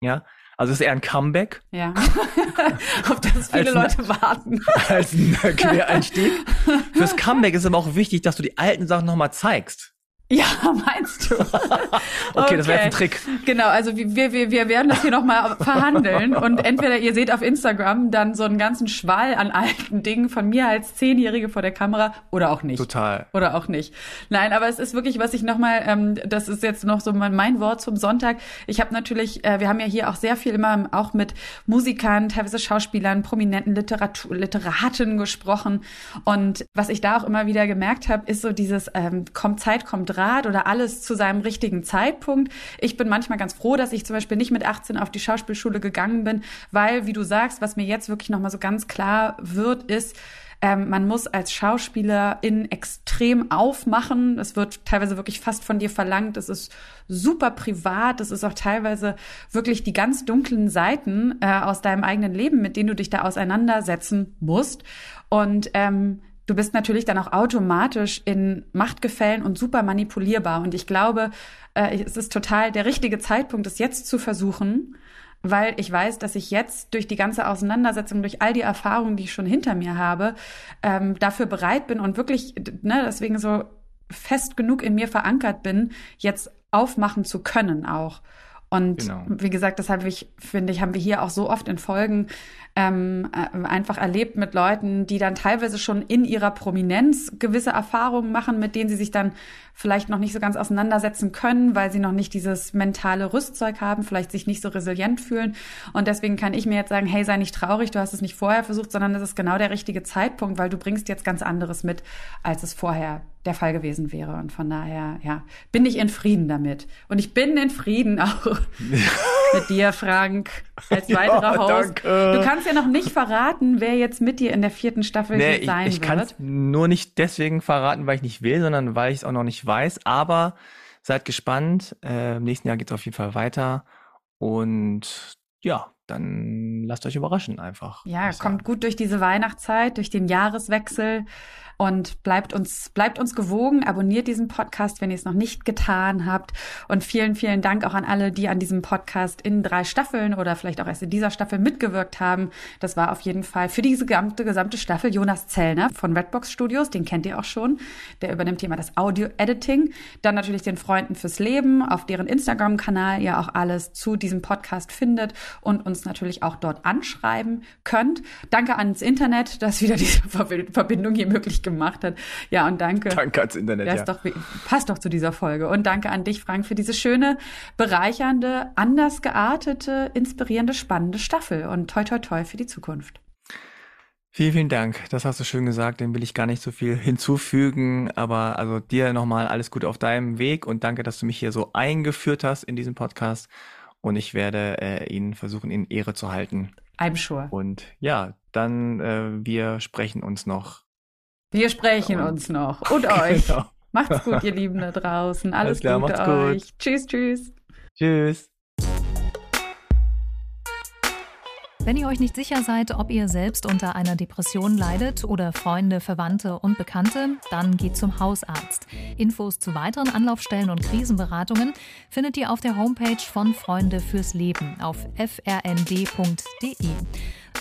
Ja, also es ist eher ein Comeback. Ja. Auf das viele als Leute warten. Als ein Quereinstieg. Fürs Comeback ist aber auch wichtig, dass du die alten Sachen nochmal zeigst. Ja, meinst du? okay, okay, das wäre ein Trick. Genau, also wir, wir, wir werden das hier nochmal verhandeln und entweder ihr seht auf Instagram dann so einen ganzen Schwall an alten Dingen von mir als Zehnjährige vor der Kamera oder auch nicht. Total. Oder auch nicht. Nein, aber es ist wirklich, was ich nochmal, ähm, das ist jetzt noch so mein, mein Wort zum Sonntag. Ich habe natürlich, äh, wir haben ja hier auch sehr viel immer auch mit Musikern, teilweise Schauspielern, prominenten Literatur, Literaten gesprochen und was ich da auch immer wieder gemerkt habe, ist so dieses ähm, kommt Zeit, kommt Grad oder alles zu seinem richtigen Zeitpunkt. Ich bin manchmal ganz froh, dass ich zum Beispiel nicht mit 18 auf die Schauspielschule gegangen bin, weil, wie du sagst, was mir jetzt wirklich nochmal so ganz klar wird, ist, ähm, man muss als Schauspielerin extrem aufmachen. Es wird teilweise wirklich fast von dir verlangt. Es ist super privat. Es ist auch teilweise wirklich die ganz dunklen Seiten äh, aus deinem eigenen Leben, mit denen du dich da auseinandersetzen musst. Und ähm, du bist natürlich dann auch automatisch in Machtgefällen und super manipulierbar. Und ich glaube, äh, es ist total der richtige Zeitpunkt, es jetzt zu versuchen, weil ich weiß, dass ich jetzt durch die ganze Auseinandersetzung, durch all die Erfahrungen, die ich schon hinter mir habe, ähm, dafür bereit bin und wirklich, ne, deswegen so fest genug in mir verankert bin, jetzt aufmachen zu können auch. Und genau. wie gesagt, deshalb ich, finde ich, haben wir hier auch so oft in Folgen ähm, äh, einfach erlebt mit Leuten, die dann teilweise schon in ihrer Prominenz gewisse Erfahrungen machen, mit denen sie sich dann vielleicht noch nicht so ganz auseinandersetzen können, weil sie noch nicht dieses mentale Rüstzeug haben, vielleicht sich nicht so resilient fühlen. Und deswegen kann ich mir jetzt sagen, hey, sei nicht traurig, du hast es nicht vorher versucht, sondern es ist genau der richtige Zeitpunkt, weil du bringst jetzt ganz anderes mit, als es vorher der Fall gewesen wäre. Und von daher, ja, bin ich in Frieden damit. Und ich bin in Frieden auch mit dir, Frank, als weiterer ja, Host. Danke. Du kannst ja noch nicht verraten, wer jetzt mit dir in der vierten Staffel nee, sein ich, ich wird. Ich kann nur nicht deswegen verraten, weil ich nicht will, sondern weil ich es auch noch nicht weiß. Aber seid gespannt. Äh, Im nächsten Jahr geht es auf jeden Fall weiter. Und ja, dann lasst euch überraschen einfach. Ja, kommt gut durch diese Weihnachtszeit, durch den Jahreswechsel. Und bleibt uns, bleibt uns gewogen, abonniert diesen Podcast, wenn ihr es noch nicht getan habt. Und vielen, vielen Dank auch an alle, die an diesem Podcast in drei Staffeln oder vielleicht auch erst in dieser Staffel mitgewirkt haben. Das war auf jeden Fall für diese gesamte, gesamte Staffel Jonas Zellner von Redbox Studios, den kennt ihr auch schon. Der übernimmt mal das Audio-Editing. Dann natürlich den Freunden fürs Leben, auf deren Instagram-Kanal ihr auch alles zu diesem Podcast findet und uns natürlich auch dort anschreiben könnt. Danke ans Internet, das wieder diese Verbindung hier möglich gemacht hat. Ja, und danke. Danke ans Internet. Das ja. doch, passt doch zu dieser Folge. Und danke an dich, Frank, für diese schöne, bereichernde, anders geartete, inspirierende, spannende Staffel. Und toi, toi, toi für die Zukunft. Vielen, vielen Dank. Das hast du schön gesagt. Dem will ich gar nicht so viel hinzufügen. Aber also dir nochmal alles Gute auf deinem Weg und danke, dass du mich hier so eingeführt hast in diesem Podcast. Und ich werde äh, ihn versuchen, in Ehre zu halten. I'm sure. Und ja, dann äh, wir sprechen uns noch. Wir sprechen und, uns noch. Und euch. Genau. Macht's gut, ihr Lieben da draußen. Alles, Alles klar, Gute euch. Gut. Tschüss, tschüss. Tschüss. Wenn ihr euch nicht sicher seid, ob ihr selbst unter einer Depression leidet oder Freunde, Verwandte und Bekannte, dann geht zum Hausarzt. Infos zu weiteren Anlaufstellen und Krisenberatungen findet ihr auf der Homepage von Freunde fürs Leben auf frnd.de.